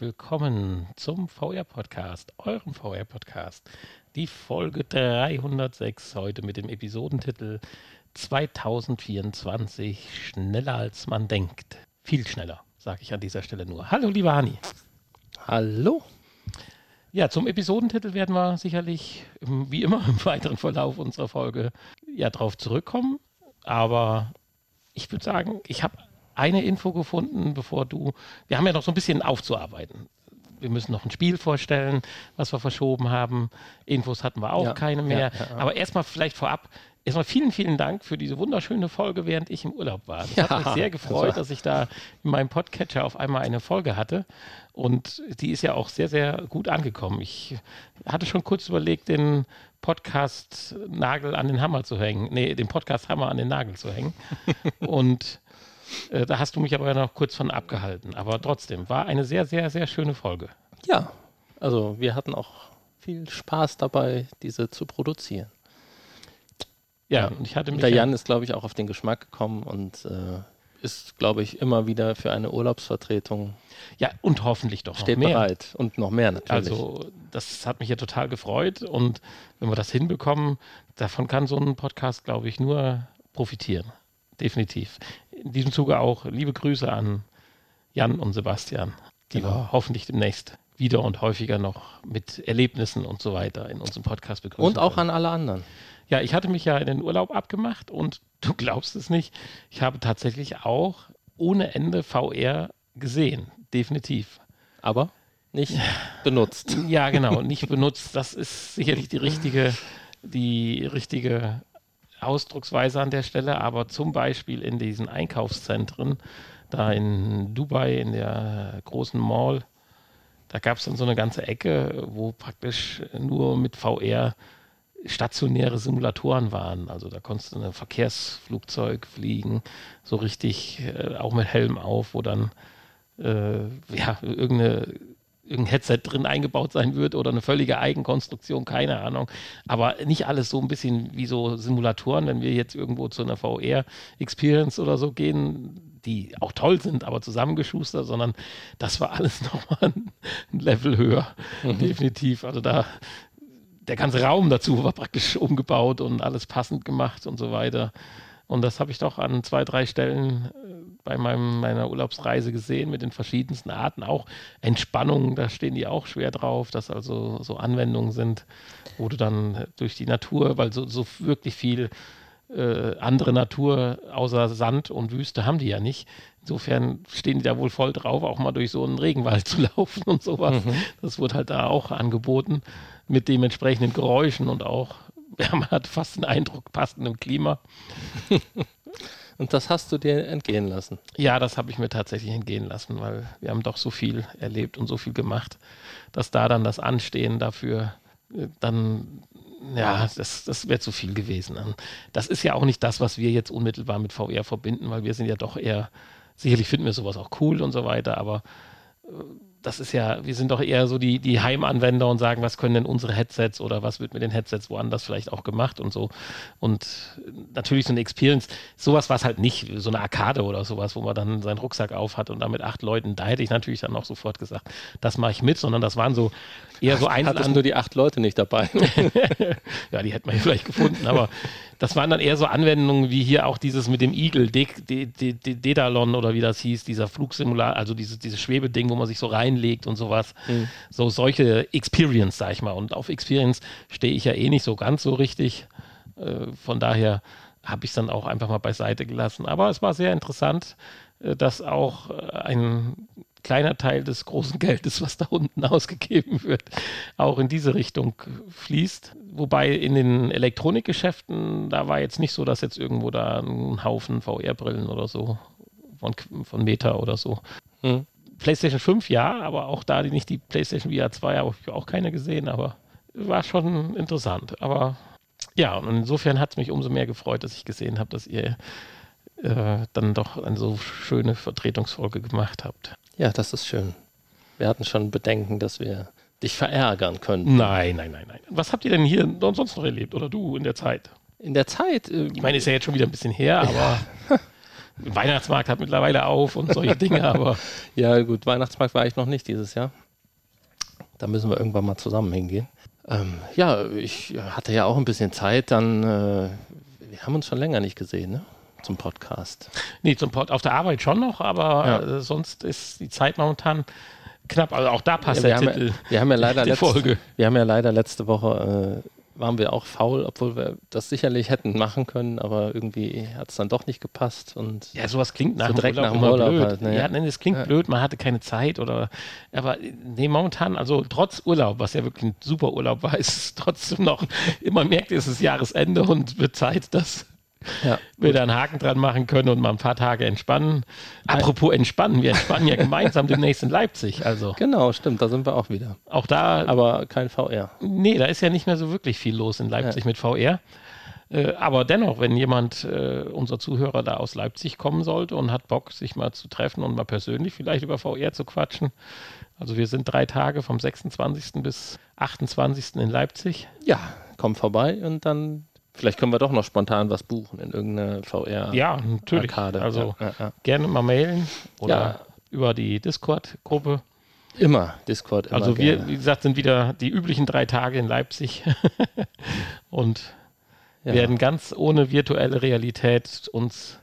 herzlich willkommen zum VR-Podcast, eurem VR-Podcast. Die Folge 306 heute mit dem Episodentitel 2024 schneller als man denkt. Viel schneller, sage ich an dieser Stelle nur. Hallo, lieber Hani. Hallo. Ja, zum Episodentitel werden wir sicherlich, wie immer im weiteren Verlauf unserer Folge, ja drauf zurückkommen. Aber ich würde sagen, ich habe eine Info gefunden, bevor du. Wir haben ja noch so ein bisschen aufzuarbeiten. Wir müssen noch ein Spiel vorstellen, was wir verschoben haben. Infos hatten wir auch ja, keine mehr. Ja, ja, Aber erstmal vielleicht vorab. Erstmal vielen, vielen Dank für diese wunderschöne Folge, während ich im Urlaub war. Das hat mich sehr gefreut, dass ich da in meinem Podcatcher auf einmal eine Folge hatte. Und die ist ja auch sehr, sehr gut angekommen. Ich hatte schon kurz überlegt, den Podcast-Nagel an den Hammer zu hängen. Nee, den Podcast-Hammer an den Nagel zu hängen. Und äh, da hast du mich aber noch kurz von abgehalten. Aber trotzdem, war eine sehr, sehr, sehr schöne Folge. Ja, also wir hatten auch viel Spaß dabei, diese zu produzieren. Ja, und ich hatte mich. Der Jan ist, glaube ich, auch auf den Geschmack gekommen und äh, ist, glaube ich, immer wieder für eine Urlaubsvertretung. Ja, und hoffentlich doch steht mehr. bereit und noch mehr natürlich. Also, das hat mich ja total gefreut und wenn wir das hinbekommen, davon kann so ein Podcast, glaube ich, nur profitieren. Definitiv in diesem Zuge auch liebe Grüße an Jan und Sebastian, die genau. wir hoffentlich demnächst wieder und häufiger noch mit Erlebnissen und so weiter in unserem Podcast begrüßen. Und auch können. an alle anderen. Ja, ich hatte mich ja in den Urlaub abgemacht und du glaubst es nicht, ich habe tatsächlich auch ohne Ende VR gesehen, definitiv. Aber nicht benutzt. Ja, genau, nicht benutzt. Das ist sicherlich die richtige, die richtige Ausdrucksweise an der Stelle, aber zum Beispiel in diesen Einkaufszentren, da in Dubai, in der großen Mall, da gab es dann so eine ganze Ecke, wo praktisch nur mit VR stationäre Simulatoren waren. Also da konntest du ein Verkehrsflugzeug fliegen, so richtig, äh, auch mit Helm auf, wo dann äh, ja, irgendeine irgendein Headset drin eingebaut sein wird oder eine völlige Eigenkonstruktion, keine Ahnung. Aber nicht alles so ein bisschen wie so Simulatoren, wenn wir jetzt irgendwo zu einer VR-Experience oder so gehen, die auch toll sind, aber zusammengeschustert, sondern das war alles nochmal ein Level höher, mhm. definitiv. Also da der ganze Raum dazu war praktisch umgebaut und alles passend gemacht und so weiter. Und das habe ich doch an zwei, drei Stellen äh, bei meinem, meiner Urlaubsreise gesehen mit den verschiedensten Arten. Auch Entspannung, da stehen die auch schwer drauf, dass also so Anwendungen sind, wo du dann durch die Natur, weil so, so wirklich viel äh, andere Natur außer Sand und Wüste haben die ja nicht. Insofern stehen die da wohl voll drauf, auch mal durch so einen Regenwald zu laufen und sowas. Mhm. Das wurde halt da auch angeboten mit dementsprechenden Geräuschen und auch ja, man hat fast den Eindruck, passendem Klima. Und das hast du dir entgehen lassen? Ja, das habe ich mir tatsächlich entgehen lassen, weil wir haben doch so viel erlebt und so viel gemacht, dass da dann das Anstehen dafür äh, dann, ja, das, das wäre zu viel gewesen. Das ist ja auch nicht das, was wir jetzt unmittelbar mit VR verbinden, weil wir sind ja doch eher, sicherlich finden wir sowas auch cool und so weiter, aber äh, das ist ja, wir sind doch eher so die, die Heimanwender und sagen, was können denn unsere Headsets oder was wird mit den Headsets woanders vielleicht auch gemacht und so. Und natürlich so eine Experience, sowas war es halt nicht, so eine Arkade oder sowas, wo man dann seinen Rucksack auf hat und da mit acht Leuten, da hätte ich natürlich dann auch sofort gesagt, das mache ich mit, sondern das waren so eher so Einzel Hattest du die acht Leute nicht dabei? ja, die hätten wir vielleicht gefunden, aber das waren dann eher so Anwendungen wie hier auch dieses mit dem Igel, Dedalon oder wie das hieß, dieser Flugsimulator, also dieses, dieses Schwebeding, wo man sich so reinlegt und sowas. Mhm. So solche Experience, sag ich mal. Und auf Experience stehe ich ja eh nicht so ganz so richtig. Äh, von daher habe ich es dann auch einfach mal beiseite gelassen. Aber es war sehr interessant, äh, dass auch äh, ein kleiner Teil des großen Geldes, was da unten ausgegeben wird, auch in diese Richtung fließt. Wobei in den Elektronikgeschäften, da war jetzt nicht so, dass jetzt irgendwo da ein Haufen VR-Brillen oder so von, von Meta oder so. Hm. PlayStation 5 ja, aber auch da die nicht die PlayStation VR 2 habe ich auch keine gesehen, aber war schon interessant. Aber ja, und insofern hat es mich umso mehr gefreut, dass ich gesehen habe, dass ihr äh, dann doch eine so schöne Vertretungsfolge gemacht habt. Ja, das ist schön. Wir hatten schon Bedenken, dass wir dich verärgern könnten. Nein, nein, nein, nein. Was habt ihr denn hier sonst noch erlebt oder du in der Zeit? In der Zeit? Äh, ich meine, ist ja jetzt schon wieder ein bisschen her, aber. Weihnachtsmarkt hat mittlerweile auf und solche Dinge, aber. ja, gut, Weihnachtsmarkt war ich noch nicht dieses Jahr. Da müssen wir irgendwann mal zusammen hingehen. Ähm, ja, ich hatte ja auch ein bisschen Zeit, dann. Äh, wir haben uns schon länger nicht gesehen, ne? Zum Podcast. Nee, zum Pod auf der Arbeit schon noch, aber ja. äh, sonst ist die Zeit momentan knapp. Also auch da passt ja, der Titel. Ja, wir haben ja leider letzte, Folge. Wir haben ja leider letzte Woche äh, waren wir auch faul, obwohl wir das sicherlich hätten machen können, aber irgendwie hat es dann doch nicht gepasst. Und ja, sowas klingt nach, so direkt Urlaub nach dem Urlaub blöd. Halt, ne? Ja, nein, es klingt ja. blöd, man hatte keine Zeit oder, aber nee, momentan, also trotz Urlaub, was ja wirklich ein super Urlaub war, ist es trotzdem noch, immer merkt, es ist Jahresende und wird Zeit, dass ja, wir da einen Haken dran machen können und mal ein paar Tage entspannen. Apropos entspannen, wir entspannen ja gemeinsam demnächst in Leipzig. Also. Genau, stimmt, da sind wir auch wieder. Auch da. Aber kein VR. Nee, da ist ja nicht mehr so wirklich viel los in Leipzig ja. mit VR. Äh, aber dennoch, wenn jemand, äh, unser Zuhörer da aus Leipzig kommen sollte und hat Bock, sich mal zu treffen und mal persönlich vielleicht über VR zu quatschen. Also wir sind drei Tage vom 26. bis 28. in Leipzig. Ja, komm vorbei und dann Vielleicht können wir doch noch spontan was buchen in irgendeine VR. Ja, natürlich. Arcade. Also ja, ja, gerne mal mailen oder über die Discord-Gruppe. Immer Discord. Immer also wir, gerne. wie gesagt, sind wieder die üblichen drei Tage in Leipzig und werden ganz ohne virtuelle Realität uns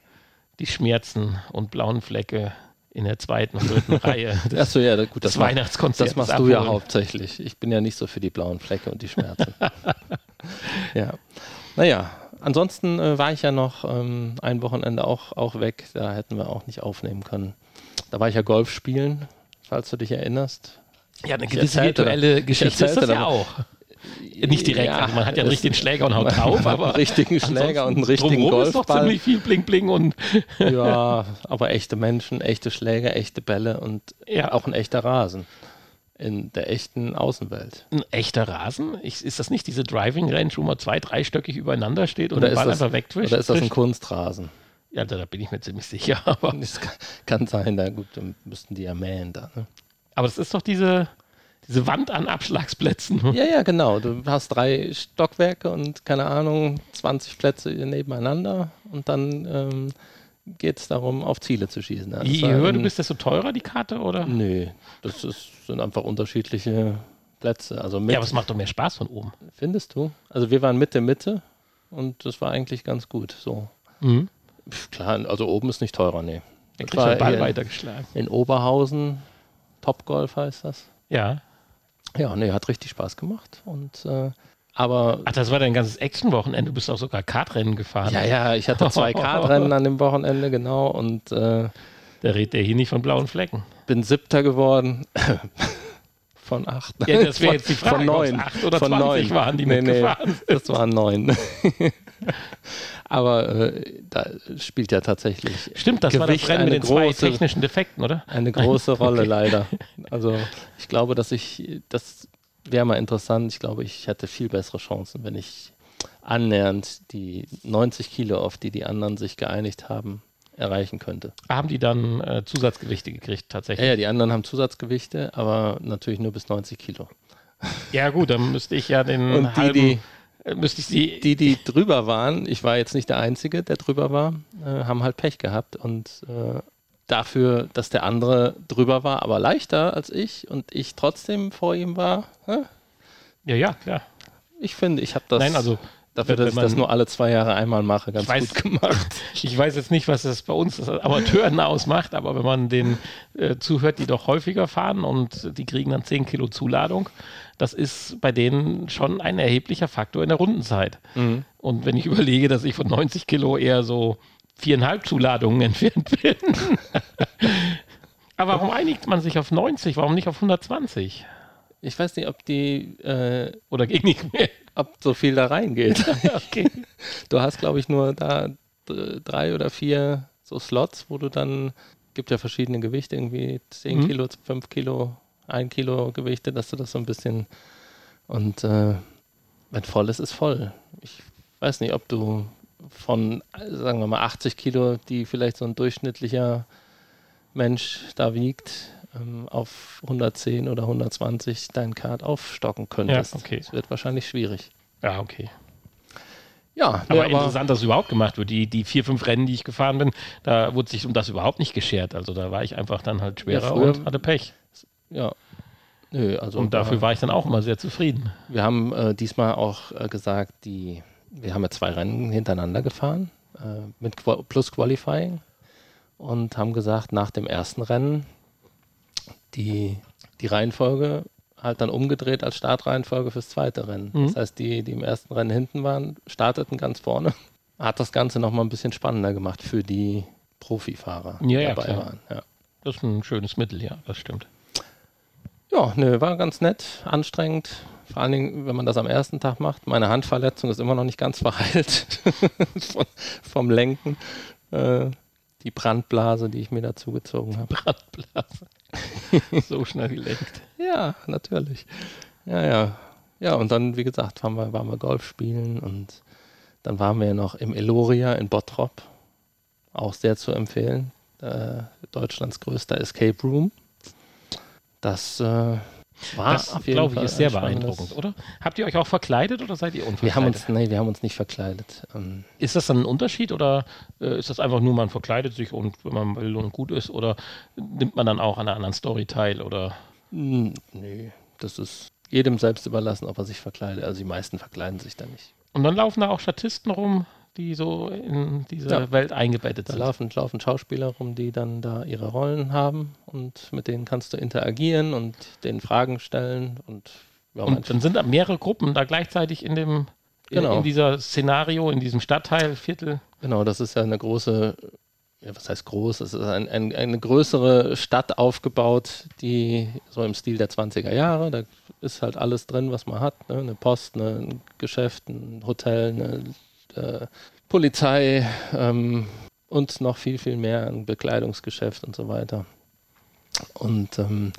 die Schmerzen und blauen Flecke in der zweiten und dritten Reihe des, Achso, ja, gut, das Weihnachtskonzerts. Das machst abholen. du ja hauptsächlich. Ich bin ja nicht so für die blauen Flecke und die Schmerzen. ja. Naja, ansonsten äh, war ich ja noch ähm, ein Wochenende auch, auch weg. Da hätten wir auch nicht aufnehmen können. Da war ich ja Golf spielen, falls du dich erinnerst. Ja, eine gewisse virtuelle Geschichte ist das ja auch. Nicht direkt, ja, also man hat ja einen richtigen Schläger und haut drauf, aber einen richtigen Schläger und einen richtigen Golfball. ist doch ziemlich viel Bling Bling und ja, aber echte Menschen, echte Schläger, echte Bälle und ja. auch ein echter Rasen in der echten Außenwelt. Ein echter Rasen? Ich, ist das nicht diese Driving Range, wo man zwei, dreistöckig übereinander steht und oder den Ball das, einfach wegtwischt? Oder ist das ein Kunstrasen? Ja, da, da, bin ich mir ziemlich sicher. Aber das kann, kann sein, da gut, dann müssten die ja mähen da. Ne? Aber das ist doch diese, diese Wand an Abschlagsplätzen. Ja, ja, genau. Du hast drei Stockwerke und keine Ahnung, 20 Plätze nebeneinander und dann ähm, geht es darum, auf Ziele zu schießen. Also Je höher du bist, desto teurer die Karte, oder? Nö, das ist, sind einfach unterschiedliche Plätze. Also mit, ja, aber es macht doch mehr Spaß von oben. Findest du? Also wir waren Mitte, Mitte und das war eigentlich ganz gut. So. Mhm. Klar, also oben ist nicht teurer, nee. Da kriegt den Ball weitergeschlagen. In Oberhausen, Topgolf heißt das. Ja. Ja, nee, hat richtig Spaß gemacht und äh, aber Ach, das war dein ganzes Action-Wochenende. Du bist auch sogar Kartrennen gefahren. Ja, ja, ich hatte zwei Kartrennen an dem Wochenende, genau. Und äh, da redet der hier nicht von blauen Flecken. Bin siebter geworden. von acht. Ja, das wäre jetzt die Frage, von neun. acht oder von 20 neun. waren, die nee, mitgefahren nee, Das waren neun. Aber äh, da spielt ja tatsächlich. Stimmt, das Gewicht war das Rennen mit den große, zwei technischen Defekten, oder? Eine große Rolle, okay. leider. Also ich glaube, dass ich das wäre mal interessant. Ich glaube, ich hätte viel bessere Chancen, wenn ich annähernd die 90 Kilo, auf die die anderen sich geeinigt haben, erreichen könnte. Haben die dann äh, Zusatzgewichte gekriegt tatsächlich? Ja, ja, die anderen haben Zusatzgewichte, aber natürlich nur bis 90 Kilo. Ja gut, dann müsste ich ja den Und die, die, äh, müsste ich sie die, die drüber waren, ich war jetzt nicht der Einzige, der drüber war, äh, haben halt Pech gehabt und äh, dafür, dass der andere drüber war, aber leichter als ich und ich trotzdem vor ihm war. Hä? Ja, ja, klar. Ich finde, ich habe das. Nein, also dafür, dass ich das nur alle zwei Jahre einmal mache, ganz weiß, gut gemacht. Ich weiß jetzt nicht, was das bei uns Amateuren ausmacht, aber wenn man den äh, zuhört, die doch häufiger fahren und die kriegen dann 10 Kilo Zuladung, das ist bei denen schon ein erheblicher Faktor in der Rundenzeit. Mhm. Und wenn ich überlege, dass ich von 90 Kilo eher so viereinhalb Zuladungen entfernt bin. Aber warum einigt man sich auf 90? Warum nicht auf 120? Ich weiß nicht, ob die äh, oder geht nicht mehr. Ob so viel da reingeht. okay. Du hast, glaube ich, nur da drei oder vier so Slots, wo du dann, gibt ja verschiedene Gewichte, irgendwie 10 mhm. Kilo, 5 Kilo, 1 Kilo Gewichte, dass du das so ein bisschen und äh, wenn voll ist, ist voll. Ich weiß nicht, ob du von, sagen wir mal, 80 Kilo, die vielleicht so ein durchschnittlicher Mensch da wiegt, ähm, auf 110 oder 120 dein Kart aufstocken könntest. Ja, okay. Das wird wahrscheinlich schwierig. Ja, okay. Ja, aber, aber interessant, dass es überhaupt gemacht wird. Die, die vier, fünf Rennen, die ich gefahren bin, da wurde sich um das überhaupt nicht geschert. Also da war ich einfach dann halt schwerer ja, und hatte Pech. Ja. Nö, also und dafür war ich dann auch immer sehr zufrieden. Wir haben äh, diesmal auch äh, gesagt, die, wir haben ja zwei Rennen hintereinander gefahren äh, mit Qu plus Qualifying und haben gesagt, nach dem ersten Rennen die, die Reihenfolge halt dann umgedreht als Startreihenfolge fürs zweite Rennen. Mhm. Das heißt, die, die im ersten Rennen hinten waren, starteten ganz vorne. Hat das Ganze nochmal ein bisschen spannender gemacht für die Profifahrer, die ja, dabei klar. waren. Ja. Das ist ein schönes Mittel, ja, das stimmt. Ja, ne, war ganz nett, anstrengend. Vor allen Dingen, wenn man das am ersten Tag macht. Meine Handverletzung ist immer noch nicht ganz verheilt Von, vom Lenken. Äh, die Brandblase, die ich mir dazu gezogen habe. Brandblase. so schnell gelenkt. Ja, natürlich. Ja, ja. Ja, und dann, wie gesagt, waren wir, waren wir Golf spielen und dann waren wir noch im Eloria in Bottrop. Auch sehr zu empfehlen. Äh, Deutschlands größter Escape Room. Das äh, war das, glaube ich, ist sehr beeindruckend, oder? Habt ihr euch auch verkleidet oder seid ihr unverkleidet? Wir haben uns, nee, wir haben uns nicht verkleidet. Ähm ist das dann ein Unterschied oder äh, ist das einfach nur, man verkleidet sich und wenn man will und gut ist oder nimmt man dann auch an einer anderen Story teil oder? Hm, nee, das ist jedem selbst überlassen, ob er sich verkleidet. Also die meisten verkleiden sich da nicht. Und dann laufen da auch Statisten rum, die so in diese ja. Welt eingebettet sind. Da laufen, laufen Schauspieler rum, die dann da ihre Rollen haben und mit denen kannst du interagieren und denen Fragen stellen und ja, und dann sind da mehrere Gruppen da gleichzeitig in dem genau. in, in dieser Szenario, in diesem Stadtteil, Viertel. Genau, das ist ja eine große, ja, was heißt groß? Es ist ein, ein, eine größere Stadt aufgebaut, die so im Stil der 20er Jahre, da ist halt alles drin, was man hat. Ne? Eine Post, ne? ein Geschäft, ein Hotel, eine äh, Polizei ähm, und noch viel, viel mehr ein Bekleidungsgeschäft und so weiter. Und ähm,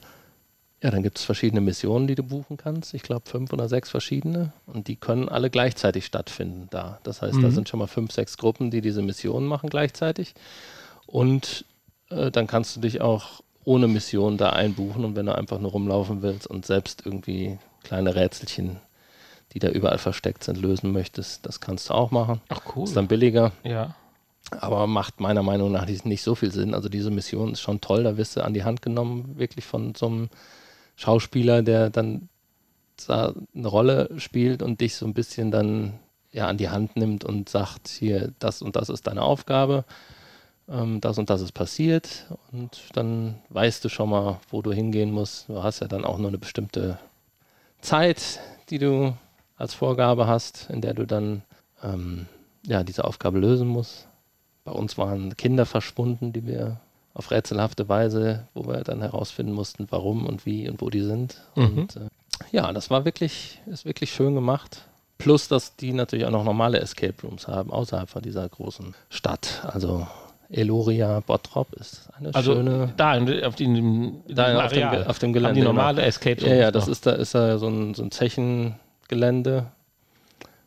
ja, dann gibt es verschiedene Missionen, die du buchen kannst. Ich glaube fünf oder sechs verschiedene. Und die können alle gleichzeitig stattfinden da. Das heißt, mhm. da sind schon mal fünf, sechs Gruppen, die diese Missionen machen gleichzeitig. Und äh, dann kannst du dich auch ohne Mission da einbuchen. Und wenn du einfach nur rumlaufen willst und selbst irgendwie kleine Rätselchen die da überall versteckt sind, lösen möchtest, das kannst du auch machen. Ach cool. Ist dann billiger. Ja. Aber macht meiner Meinung nach nicht so viel Sinn. Also diese Mission ist schon toll, da wirst du an die Hand genommen, wirklich von so einem Schauspieler, der dann da eine Rolle spielt und dich so ein bisschen dann ja an die Hand nimmt und sagt, hier, das und das ist deine Aufgabe, ähm, das und das ist passiert und dann weißt du schon mal, wo du hingehen musst. Du hast ja dann auch nur eine bestimmte Zeit, die du als Vorgabe hast, in der du dann ähm, ja, diese Aufgabe lösen musst. Bei uns waren Kinder verschwunden, die wir auf rätselhafte Weise, wo wir dann herausfinden mussten, warum und wie und wo die sind. Mhm. Und äh, ja, das war wirklich, ist wirklich schön gemacht. Plus, dass die natürlich auch noch normale Escape Rooms haben, außerhalb von dieser großen Stadt. Also Eloria Bottrop ist eine also schöne. Da auf, die, da auf, dem, auf dem Gelände. die normale Escape Room. Ja, ja, das ist da, ist da so ein, so ein Zechen, Gelände,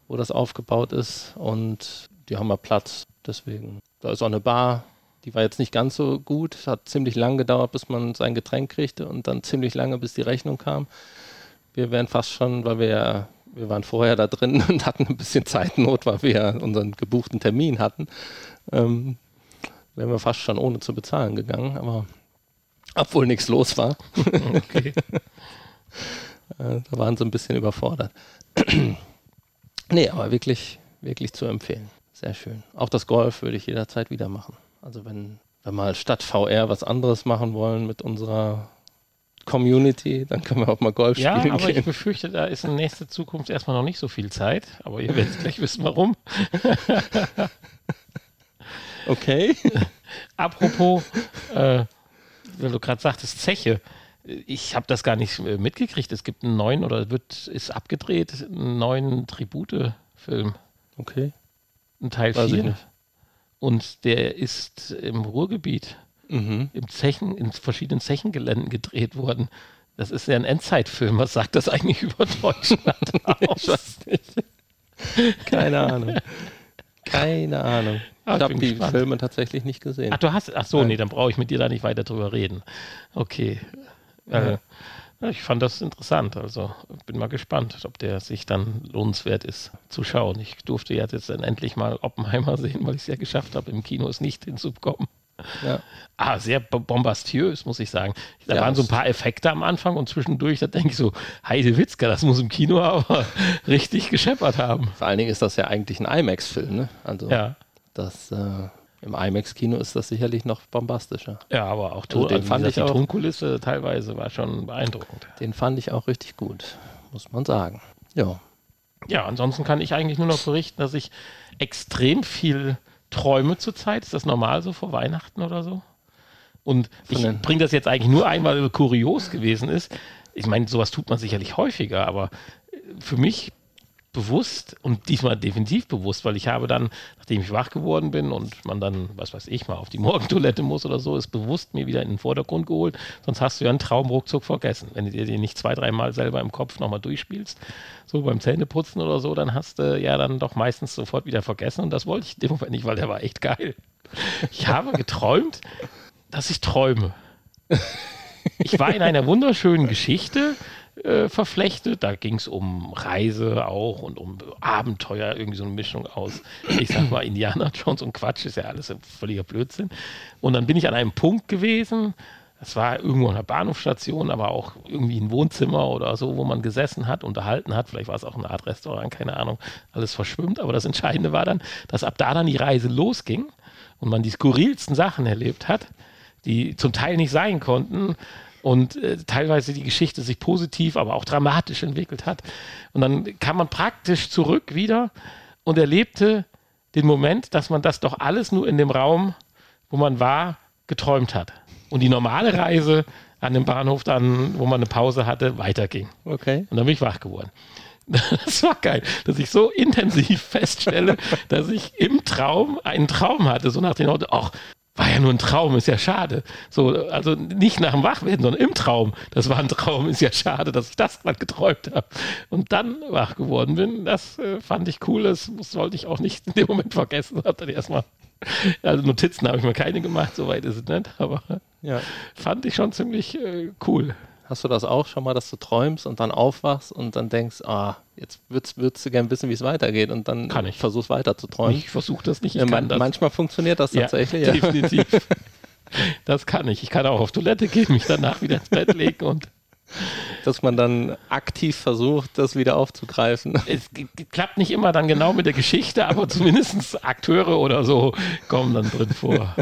wo das aufgebaut ist und die haben ja Platz. Deswegen, da ist auch eine Bar, die war jetzt nicht ganz so gut. Es hat ziemlich lang gedauert, bis man sein Getränk kriegte und dann ziemlich lange, bis die Rechnung kam. Wir wären fast schon, weil wir ja, wir waren vorher da drin und hatten ein bisschen Zeitnot, weil wir ja unseren gebuchten Termin hatten. Ähm, wären wir fast schon ohne zu bezahlen gegangen, aber obwohl nichts los war. Okay. Äh, da waren sie ein bisschen überfordert. nee, aber wirklich, wirklich zu empfehlen. Sehr schön. Auch das Golf würde ich jederzeit wieder machen. Also wenn wir mal statt VR was anderes machen wollen mit unserer Community, dann können wir auch mal Golf ja, spielen. Ja, aber gehen. ich befürchte, da ist in nächster Zukunft erstmal noch nicht so viel Zeit. Aber ihr werdet gleich wissen, warum. okay. Apropos, äh, weil du gerade sagtest, Zeche ich habe das gar nicht äh, mitgekriegt. Es gibt einen neuen oder wird ist abgedreht, einen neuen Tribute-Film. Okay. Ein Teil 4. Und der ist im Ruhrgebiet, mhm. im Zechen, in verschiedenen Zechengeländen gedreht worden. Das ist ja ein Endzeitfilm. Was sagt das eigentlich über Deutschland aus? Keine Ahnung. Keine Ahnung. Ah, ich habe die gespannt. Filme tatsächlich nicht gesehen. Ach, du hast, ach so, Nein. nee, dann brauche ich mit dir da nicht weiter drüber reden. Okay. Äh, Ja, ich fand das interessant. Also bin mal gespannt, ob der sich dann lohnenswert ist zu schauen. Ich durfte jetzt dann endlich mal Oppenheimer sehen, weil ich es ja geschafft habe, im Kino es nicht hinzubekommen. Ja. Ah, sehr bombastiös, muss ich sagen. Da ja, waren so ein paar Effekte am Anfang und zwischendurch, da denke ich so, Heide Witzka, das muss im Kino aber richtig gescheppert haben. Vor allen Dingen ist das ja eigentlich ein IMAX-Film, ne? Also ja. das äh, im IMAX-Kino ist das sicherlich noch bombastischer. Ja, aber auch also den fand ich die auch, Tonkulisse teilweise war schon beeindruckend. Den fand ich auch richtig gut, muss man sagen. Ja. Ja, ansonsten kann ich eigentlich nur noch berichten, dass ich extrem viel träume zurzeit. Ist das normal so vor Weihnachten oder so? Und ich bringe das jetzt eigentlich nur ein, weil es kurios gewesen ist. Ich meine, sowas tut man sicherlich häufiger, aber für mich bewusst und diesmal definitiv bewusst, weil ich habe dann, nachdem ich wach geworden bin und man dann, was weiß ich, mal auf die Morgentoilette muss oder so, ist bewusst mir wieder in den Vordergrund geholt. Sonst hast du ja einen Traum ruckzuck vergessen. Wenn du dir den nicht zwei, dreimal selber im Kopf nochmal durchspielst, so beim Zähneputzen oder so, dann hast du ja dann doch meistens sofort wieder vergessen. Und das wollte ich in dem Moment nicht, weil der war echt geil. Ich habe geträumt, dass ich träume. Ich war in einer wunderschönen Geschichte äh, verflechtet. Da ging es um Reise auch und um Abenteuer, irgendwie so eine Mischung aus, ich sag mal, Indiana Jones und Quatsch, ist ja alles ein völliger Blödsinn. Und dann bin ich an einem Punkt gewesen, das war irgendwo an der Bahnhofstation, aber auch irgendwie ein Wohnzimmer oder so, wo man gesessen hat, unterhalten hat. Vielleicht war es auch eine Art Restaurant, keine Ahnung. Alles verschwimmt. Aber das Entscheidende war dann, dass ab da dann die Reise losging und man die skurrilsten Sachen erlebt hat, die zum Teil nicht sein konnten und äh, teilweise die Geschichte sich positiv, aber auch dramatisch entwickelt hat. Und dann kam man praktisch zurück wieder und erlebte den Moment, dass man das doch alles nur in dem Raum, wo man war, geträumt hat. Und die normale Reise an dem Bahnhof dann, wo man eine Pause hatte, weiterging. Okay. Und dann bin ich wach geworden. Das war geil, dass ich so intensiv feststelle, dass ich im Traum einen Traum hatte, so nach dem Motto, ach, war ja nur ein Traum, ist ja schade. So, also nicht nach dem Wachwerden, sondern im Traum. Das war ein Traum, ist ja schade, dass ich das gerade geträumt habe. Und dann wach geworden bin, das äh, fand ich cool. Das sollte ich auch nicht in dem Moment vergessen. Hab dann erstmal, also Notizen habe ich mir keine gemacht, soweit ist es nicht, aber ja. fand ich schon ziemlich äh, cool. Hast du das auch schon mal, dass du träumst und dann aufwachst und dann denkst, ah, jetzt würdest, würdest du gerne wissen, wie es weitergeht und dann kann ich. versuchst weiter zu träumen? Ich versuche das nicht. Ich man, das. Manchmal funktioniert das ja, tatsächlich. Ja. Definitiv. das kann ich. Ich kann auch auf Toilette gehen, mich danach wieder ins Bett legen und dass man dann aktiv versucht, das wieder aufzugreifen. Es klappt nicht immer dann genau mit der Geschichte, aber zumindest Akteure oder so kommen dann drin vor.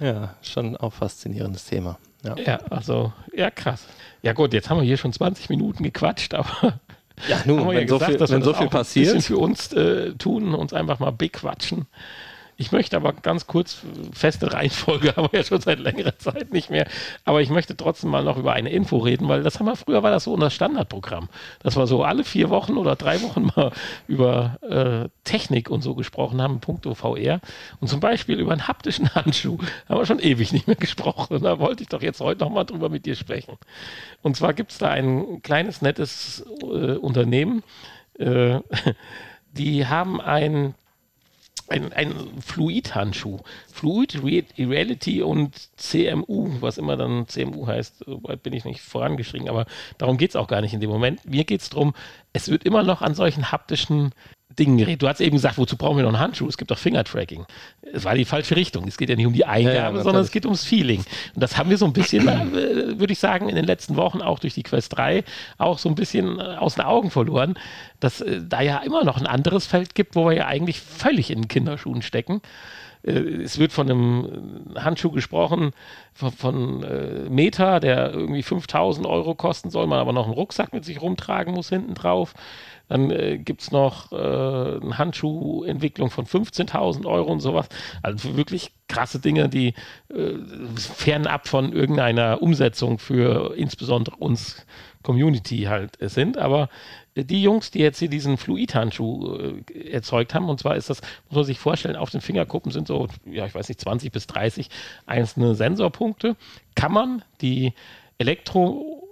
Ja, schon auch faszinierendes Thema. Ja. ja, also, ja, krass. Ja, gut, jetzt haben wir hier schon 20 Minuten gequatscht, aber. Ja, nun, wenn, ja gesagt, so viel, wenn so viel passiert. Für uns äh, tun, uns einfach mal bequatschen. Ich möchte aber ganz kurz, feste Reihenfolge haben wir ja schon seit längerer Zeit nicht mehr, aber ich möchte trotzdem mal noch über eine Info reden, weil das haben wir früher, war das so unser Standardprogramm, dass wir so alle vier Wochen oder drei Wochen mal über äh, Technik und so gesprochen haben, punkto VR und zum Beispiel über einen haptischen Handschuh haben wir schon ewig nicht mehr gesprochen. Und da wollte ich doch jetzt heute nochmal drüber mit dir sprechen. Und zwar gibt es da ein kleines, nettes äh, Unternehmen, äh, die haben ein ein, ein Fluid-Handschuh. Fluid Reality und CMU, was immer dann CMU heißt, weit bin ich nicht vorangeschrieben, aber darum geht es auch gar nicht in dem Moment. Mir geht es darum, es wird immer noch an solchen haptischen Dingen geredet. Du hast eben gesagt, wozu brauchen wir noch einen Handschuh? Es gibt doch Finger-Tracking. Es war die falsche Richtung. Es geht ja nicht um die Eingabe, ja, ja, sondern es geht ums Feeling. Und das haben wir so ein bisschen, äh, würde ich sagen, in den letzten Wochen auch durch die Quest 3 auch so ein bisschen äh, aus den Augen verloren, dass äh, da ja immer noch ein anderes Feld gibt, wo wir ja eigentlich völlig in Kinderschuhen stecken es wird von einem Handschuh gesprochen, von, von äh, Meta, der irgendwie 5000 Euro kosten soll, man aber noch einen Rucksack mit sich rumtragen muss hinten drauf. Dann äh, gibt es noch äh, eine Handschuhentwicklung von 15.000 Euro und sowas. Also wirklich krasse Dinge, die äh, fernab von irgendeiner Umsetzung für insbesondere uns Community halt sind. Aber die Jungs, die jetzt hier diesen Fluid-Handschuh äh, erzeugt haben, und zwar ist das, muss man sich vorstellen, auf den Fingerkuppen sind so, ja, ich weiß nicht, 20 bis 30 einzelne Sensorpunkte. Kann man die Elektro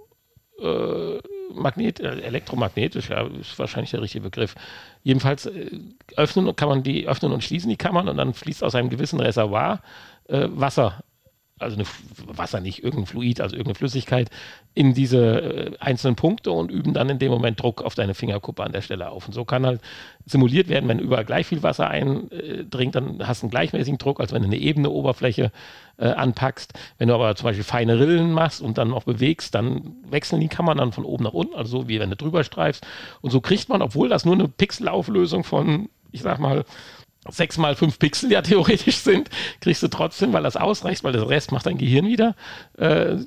äh, Magnet, äh, elektromagnetisch, ja, ist wahrscheinlich der richtige Begriff. Jedenfalls äh, öffnen kann man die öffnen und schließen die Kammern und dann fließt aus einem gewissen Reservoir äh, Wasser also eine Wasser nicht, irgendein Fluid, also irgendeine Flüssigkeit, in diese äh, einzelnen Punkte und üben dann in dem Moment Druck auf deine Fingerkuppe an der Stelle auf. Und so kann halt simuliert werden, wenn überall gleich viel Wasser eindringt, dann hast du einen gleichmäßigen Druck, als wenn du eine ebene Oberfläche äh, anpackst. Wenn du aber zum Beispiel feine Rillen machst und dann noch bewegst, dann wechseln die Kammern dann von oben nach unten, also so wie wenn du drüber streifst. Und so kriegt man, obwohl das nur eine Pixelauflösung von, ich sag mal, sechs mal fünf Pixel ja theoretisch sind, kriegst du trotzdem, weil das ausreicht, weil das Rest macht dein Gehirn wieder, äh,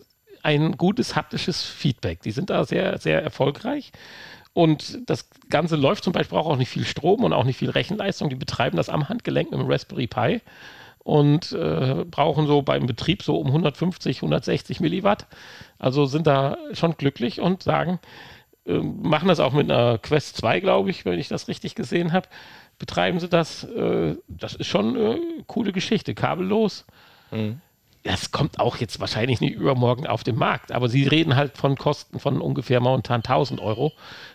ein gutes haptisches Feedback. Die sind da sehr, sehr erfolgreich. Und das Ganze läuft zum Beispiel, braucht auch nicht viel Strom und auch nicht viel Rechenleistung. Die betreiben das am Handgelenk mit dem Raspberry Pi und äh, brauchen so beim Betrieb so um 150, 160 Milliwatt. Also sind da schon glücklich und sagen, äh, machen das auch mit einer Quest 2, glaube ich, wenn ich das richtig gesehen habe betreiben sie das. Äh, das ist schon eine coole Geschichte, kabellos. Mhm. Das kommt auch jetzt wahrscheinlich nicht übermorgen auf den Markt, aber sie reden halt von Kosten von ungefähr momentan 1000 Euro,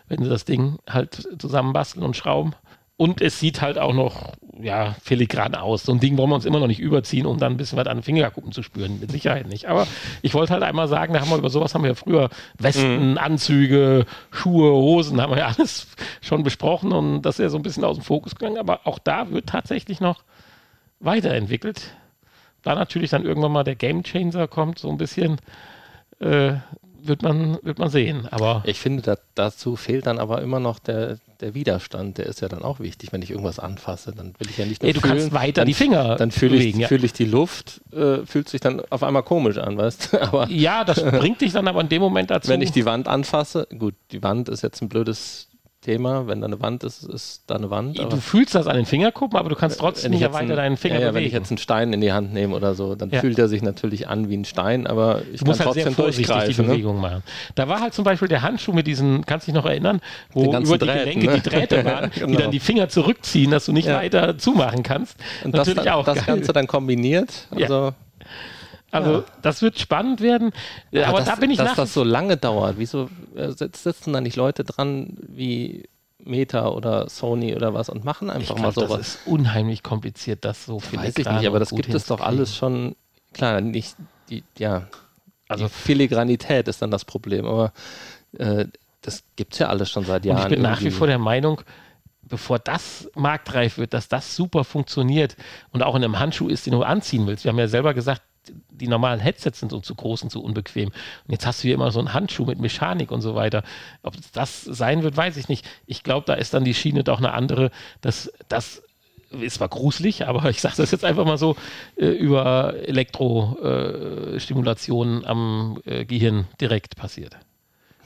wenn sie das Ding halt zusammenbasteln und schrauben. Und es sieht halt auch noch, ja, filigran aus. So ein Ding wollen wir uns immer noch nicht überziehen, um dann ein bisschen was an den Fingerkuppen zu spüren. Mit Sicherheit nicht. Aber ich wollte halt einmal sagen, da haben wir über sowas haben wir ja früher Westen, mhm. Anzüge, Schuhe, Hosen, haben wir ja alles schon besprochen und das ist ja so ein bisschen aus dem Fokus gegangen. Aber auch da wird tatsächlich noch weiterentwickelt. Da natürlich dann irgendwann mal der Game Changer kommt, so ein bisschen, äh, wird man, wird man sehen. Aber ich finde, da, dazu fehlt dann aber immer noch der, der Widerstand. Der ist ja dann auch wichtig. Wenn ich irgendwas anfasse, dann will ich ja nicht mehr. Ey, du fühlen, kannst weiter dann, die Finger. Dann fühle ich, ja. fühl ich die Luft, äh, fühlt sich dann auf einmal komisch an, weißt du? Aber ja, das bringt dich dann aber in dem Moment dazu. Wenn ich die Wand anfasse, gut, die Wand ist jetzt ein blödes Thema. Wenn da eine Wand ist, ist da eine Wand. du fühlst das an den Fingerkuppen, aber du kannst trotzdem nicht weiter einen, deinen Finger ja, ja, bewegen. Wenn ich jetzt einen Stein in die Hand nehme oder so, dann ja. fühlt er sich natürlich an wie ein Stein, aber ich du musst halt sehr vorsichtig die ne? Bewegung ne? machen. Da war halt zum Beispiel der Handschuh mit diesen, kannst du dich noch erinnern, wo über die Drähten, Gelenke ne? die Drähte waren, genau. die dann die Finger zurückziehen, dass du nicht weiter zumachen kannst. Und natürlich das, auch das geil. Ganze dann kombiniert, also also ja. das wird spannend werden. Aber, aber das, da bin ich Dass das so lange dauert. Wieso äh, sitzen da nicht Leute dran wie Meta oder Sony oder was und machen einfach glaub, mal sowas. Das ist unheimlich kompliziert, das so viel. Weiß ich nicht, aber das gibt es doch alles schon. Klar, nicht die, ja, also Filigranität ist dann das Problem, aber äh, das gibt es ja alles schon seit Jahren. Und ich bin nach wie vor der Meinung, bevor das marktreif wird, dass das super funktioniert und auch in einem Handschuh ist, den du anziehen willst. Wir haben ja selber gesagt, die normalen Headsets sind so zu groß und zu unbequem. Und jetzt hast du hier immer so einen Handschuh mit Mechanik und so weiter. Ob das sein wird, weiß ich nicht. Ich glaube, da ist dann die Schiene doch eine andere, dass das ist zwar gruselig, aber ich sage das jetzt einfach mal so, äh, über Elektrostimulation äh, am äh, Gehirn direkt passiert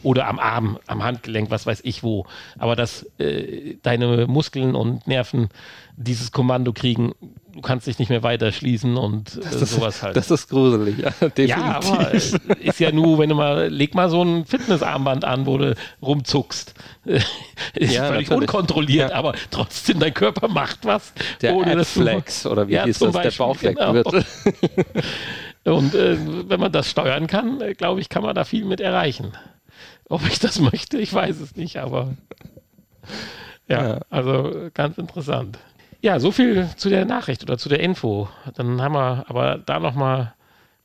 oder am Arm, am Handgelenk, was weiß ich wo. Aber dass äh, deine Muskeln und Nerven dieses Kommando kriegen, du kannst dich nicht mehr weiter schließen und äh, ist, sowas halt. Das ist gruselig, ja, definitiv. Ja, aber äh, ist ja nur, wenn du mal, leg mal so ein Fitnessarmband an, wo du rumzuckst. ist ja, völlig natürlich. unkontrolliert, ja. aber trotzdem, dein Körper macht was. Der ohne Flex oder wie ja, hieß das, Beispiel, der Bauchfleckgürtel. Genau. und äh, wenn man das steuern kann, äh, glaube ich, kann man da viel mit erreichen. Ob ich das möchte, ich weiß es nicht, aber ja, ja, also ganz interessant. Ja, so viel zu der Nachricht oder zu der Info. Dann haben wir aber da nochmal,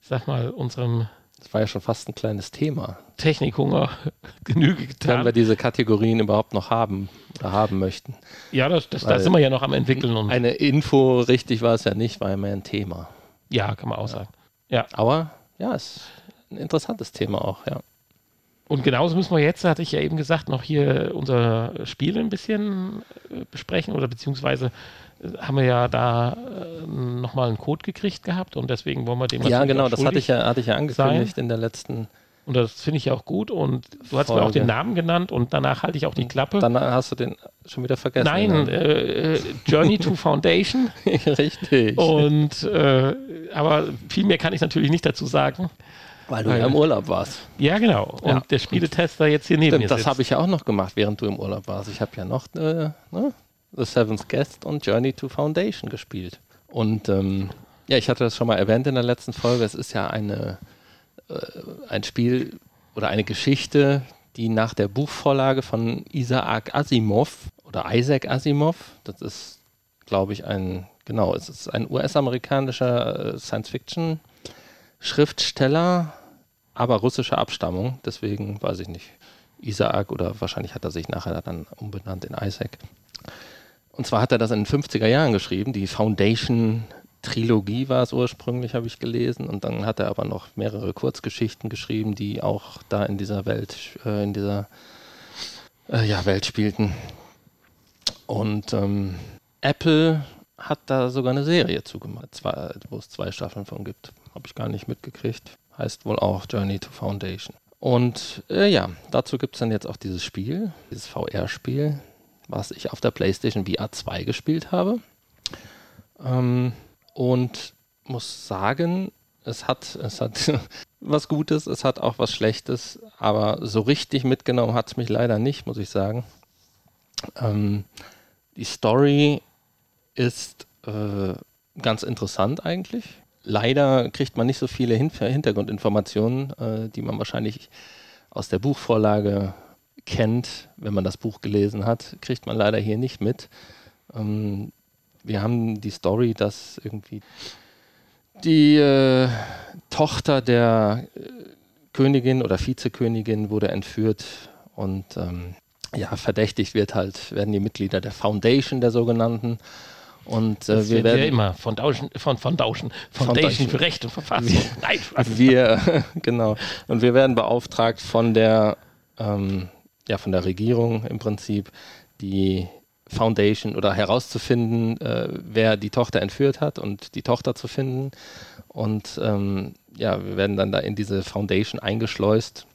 ich sag mal, unserem. Das war ja schon fast ein kleines Thema. Technikhunger Genüge getan. Wenn wir diese Kategorien überhaupt noch haben oder haben möchten. Ja, das, das, da sind wir ja noch am entwickeln. Und eine Info, richtig war es ja nicht, war ja mehr ein Thema. Ja, kann man auch ja. sagen. Ja. Aber ja, ist ein interessantes Thema auch, ja. Und genauso müssen wir jetzt, hatte ich ja eben gesagt, noch hier unser Spiel ein bisschen äh, besprechen oder beziehungsweise äh, haben wir ja da äh, nochmal einen Code gekriegt gehabt und deswegen wollen wir dem Ja, genau, das hatte ich ja, hatte ich ja angekündigt sein. in der letzten. Und das finde ich ja auch gut und du hast mir auch den Namen genannt und danach halte ich auch die Klappe. Dann hast du den schon wieder vergessen. Nein, äh, Journey to Foundation. Richtig. Und äh, aber viel mehr kann ich natürlich nicht dazu sagen. Weil du Weil, ja im Urlaub warst. Ja, genau. Und ja. der Spieletester jetzt hier neben Stimmt, mir Das habe ich ja auch noch gemacht, während du im Urlaub warst. Ich habe ja noch äh, ne, The Seventh Guest und Journey to Foundation gespielt. Und ähm, ja, ich hatte das schon mal erwähnt in der letzten Folge. Es ist ja eine, äh, ein Spiel oder eine Geschichte, die nach der Buchvorlage von Isaac Asimov oder Isaac Asimov, das ist, glaube ich, ein, genau, es ist ein US-amerikanischer äh, Science-Fiction- Schriftsteller, aber russischer Abstammung. Deswegen weiß ich nicht. Isaac oder wahrscheinlich hat er sich nachher dann umbenannt in Isaac. Und zwar hat er das in den 50er Jahren geschrieben. Die Foundation Trilogie war es ursprünglich, habe ich gelesen. Und dann hat er aber noch mehrere Kurzgeschichten geschrieben, die auch da in dieser Welt, äh, in dieser äh, ja, Welt spielten. Und ähm, Apple hat da sogar eine Serie zugemacht, wo es zwei Staffeln von gibt. Habe ich gar nicht mitgekriegt. Heißt wohl auch Journey to Foundation. Und äh, ja, dazu gibt es dann jetzt auch dieses Spiel, dieses VR-Spiel, was ich auf der PlayStation VR 2 gespielt habe. Ähm, und muss sagen, es hat, es hat was Gutes, es hat auch was Schlechtes, aber so richtig mitgenommen hat es mich leider nicht, muss ich sagen. Ähm, die Story ist äh, ganz interessant eigentlich. Leider kriegt man nicht so viele Hin Hintergrundinformationen, äh, die man wahrscheinlich aus der Buchvorlage kennt, wenn man das Buch gelesen hat, kriegt man leider hier nicht mit. Ähm, wir haben die Story, dass irgendwie die äh, Tochter der äh, Königin oder Vizekönigin wurde entführt und ähm, ja, verdächtigt wird halt, werden die Mitglieder der Foundation, der sogenannten. Und äh, wir werden ja immer von Dauschen, von, von Dauschen, Foundation für Recht und Verfassung. Wir, Nein, wir, genau. Und wir werden beauftragt von der, ähm, ja, von der Regierung im Prinzip, die Foundation oder herauszufinden, äh, wer die Tochter entführt hat und die Tochter zu finden. Und ähm, ja, wir werden dann da in diese Foundation eingeschleust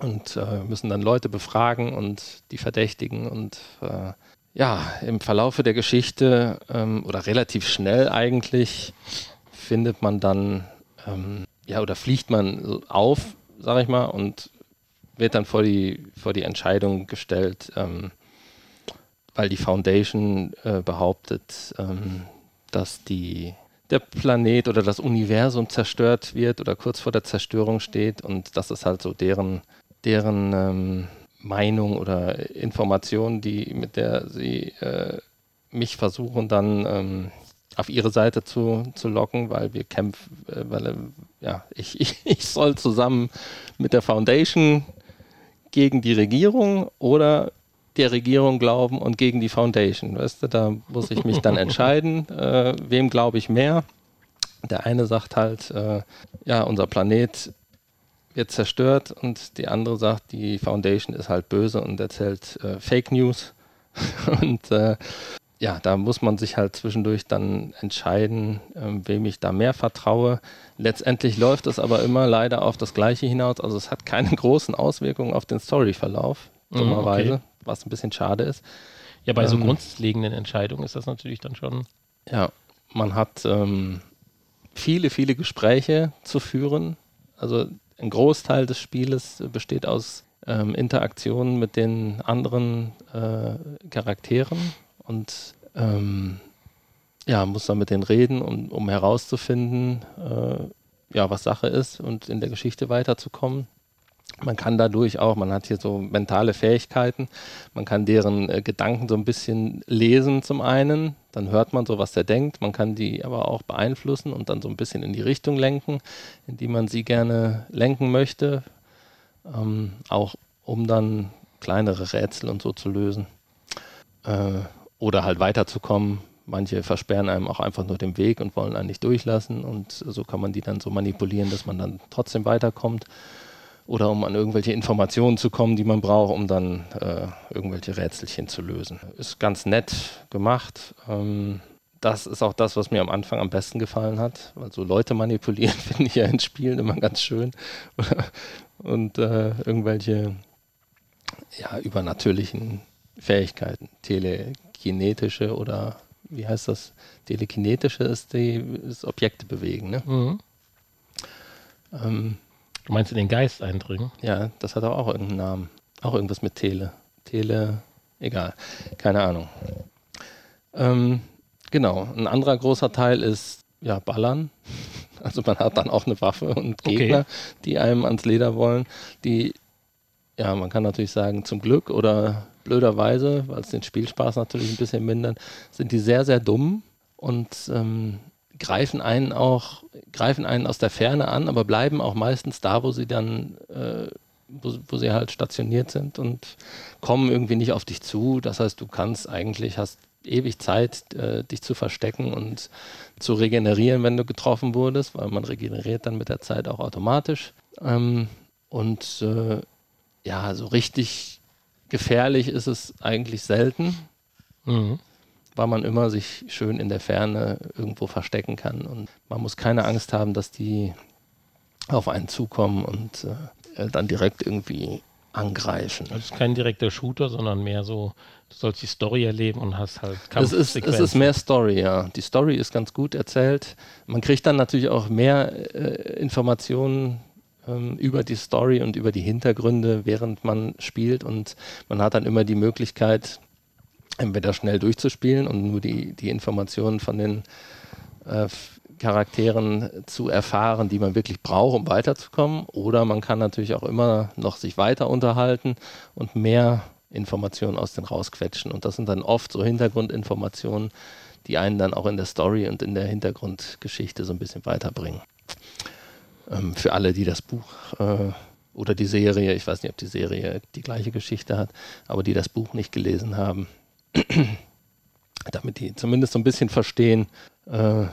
und äh, müssen dann Leute befragen und die verdächtigen und äh, ja, im Verlaufe der Geschichte ähm, oder relativ schnell eigentlich findet man dann ähm, ja oder fliegt man auf, sag ich mal, und wird dann vor die, vor die Entscheidung gestellt, ähm, weil die Foundation äh, behauptet, ähm, dass die, der Planet oder das Universum zerstört wird oder kurz vor der Zerstörung steht und das ist halt so deren, deren ähm, Meinung oder Information, die, mit der sie äh, mich versuchen dann ähm, auf ihre Seite zu, zu locken, weil wir kämpfen, äh, weil äh, ja, ich, ich, ich soll zusammen mit der Foundation gegen die Regierung oder der Regierung glauben und gegen die Foundation. Weißt du, da muss ich mich dann entscheiden, äh, wem glaube ich mehr. Der eine sagt halt, äh, ja, unser Planet wird zerstört und die andere sagt, die Foundation ist halt böse und erzählt äh, Fake News. und äh, ja, da muss man sich halt zwischendurch dann entscheiden, ähm, wem ich da mehr vertraue. Letztendlich läuft es aber immer leider auf das Gleiche hinaus. Also es hat keine großen Auswirkungen auf den Storyverlauf, mhm, dummerweise. Okay was ein bisschen schade ist. Ja, bei ähm, so grundlegenden Entscheidungen ist das natürlich dann schon. Ja, man hat ähm, viele, viele Gespräche zu führen. Also ein Großteil des Spieles besteht aus ähm, Interaktionen mit den anderen äh, Charakteren und ähm, ja, muss dann mit denen reden, um, um herauszufinden, äh, ja, was Sache ist und in der Geschichte weiterzukommen. Man kann dadurch auch, man hat hier so mentale Fähigkeiten, man kann deren äh, Gedanken so ein bisschen lesen zum einen, dann hört man so, was der denkt, man kann die aber auch beeinflussen und dann so ein bisschen in die Richtung lenken, in die man sie gerne lenken möchte, ähm, auch um dann kleinere Rätsel und so zu lösen äh, oder halt weiterzukommen. Manche versperren einem auch einfach nur den Weg und wollen einen nicht durchlassen und so kann man die dann so manipulieren, dass man dann trotzdem weiterkommt oder um an irgendwelche Informationen zu kommen, die man braucht, um dann äh, irgendwelche Rätselchen zu lösen. Ist ganz nett gemacht. Ähm, das ist auch das, was mir am Anfang am besten gefallen hat, weil so Leute manipulieren finde ich ja in Spielen immer ganz schön. Und äh, irgendwelche ja, übernatürlichen Fähigkeiten, telekinetische oder wie heißt das? Telekinetische ist die ist Objekte bewegen. Ne? Mhm. Ähm, Du meinst in den Geist eindringen? Ja, das hat auch irgendeinen Namen. Auch irgendwas mit Tele. Tele, egal. Keine Ahnung. Ähm, genau. Ein anderer großer Teil ist ja Ballern. Also man hat dann auch eine Waffe und Gegner, okay. die einem ans Leder wollen, die, ja, man kann natürlich sagen, zum Glück oder blöderweise, weil es den Spielspaß natürlich ein bisschen mindert, sind die sehr, sehr dumm und ähm, greifen einen auch, greifen einen aus der Ferne an, aber bleiben auch meistens da, wo sie dann, äh, wo, wo, sie halt stationiert sind und kommen irgendwie nicht auf dich zu. Das heißt, du kannst eigentlich, hast ewig Zeit, äh, dich zu verstecken und zu regenerieren, wenn du getroffen wurdest, weil man regeneriert dann mit der Zeit auch automatisch. Ähm, und äh, ja, so richtig gefährlich ist es eigentlich selten. Mhm weil man immer sich schön in der Ferne irgendwo verstecken kann. Und man muss keine Angst haben, dass die auf einen zukommen und äh, dann direkt irgendwie angreifen. Das ist kein direkter Shooter, sondern mehr so, du sollst die Story erleben und hast halt es ist, es ist mehr Story, ja. Die Story ist ganz gut erzählt. Man kriegt dann natürlich auch mehr äh, Informationen ähm, über die Story und über die Hintergründe, während man spielt und man hat dann immer die Möglichkeit, entweder schnell durchzuspielen und nur die, die Informationen von den äh, Charakteren zu erfahren, die man wirklich braucht, um weiterzukommen. Oder man kann natürlich auch immer noch sich weiter unterhalten und mehr Informationen aus den rausquetschen. Und das sind dann oft so Hintergrundinformationen, die einen dann auch in der Story und in der Hintergrundgeschichte so ein bisschen weiterbringen. Ähm, für alle, die das Buch äh, oder die Serie, ich weiß nicht, ob die Serie die gleiche Geschichte hat, aber die das Buch nicht gelesen haben, damit die zumindest so ein bisschen verstehen, äh,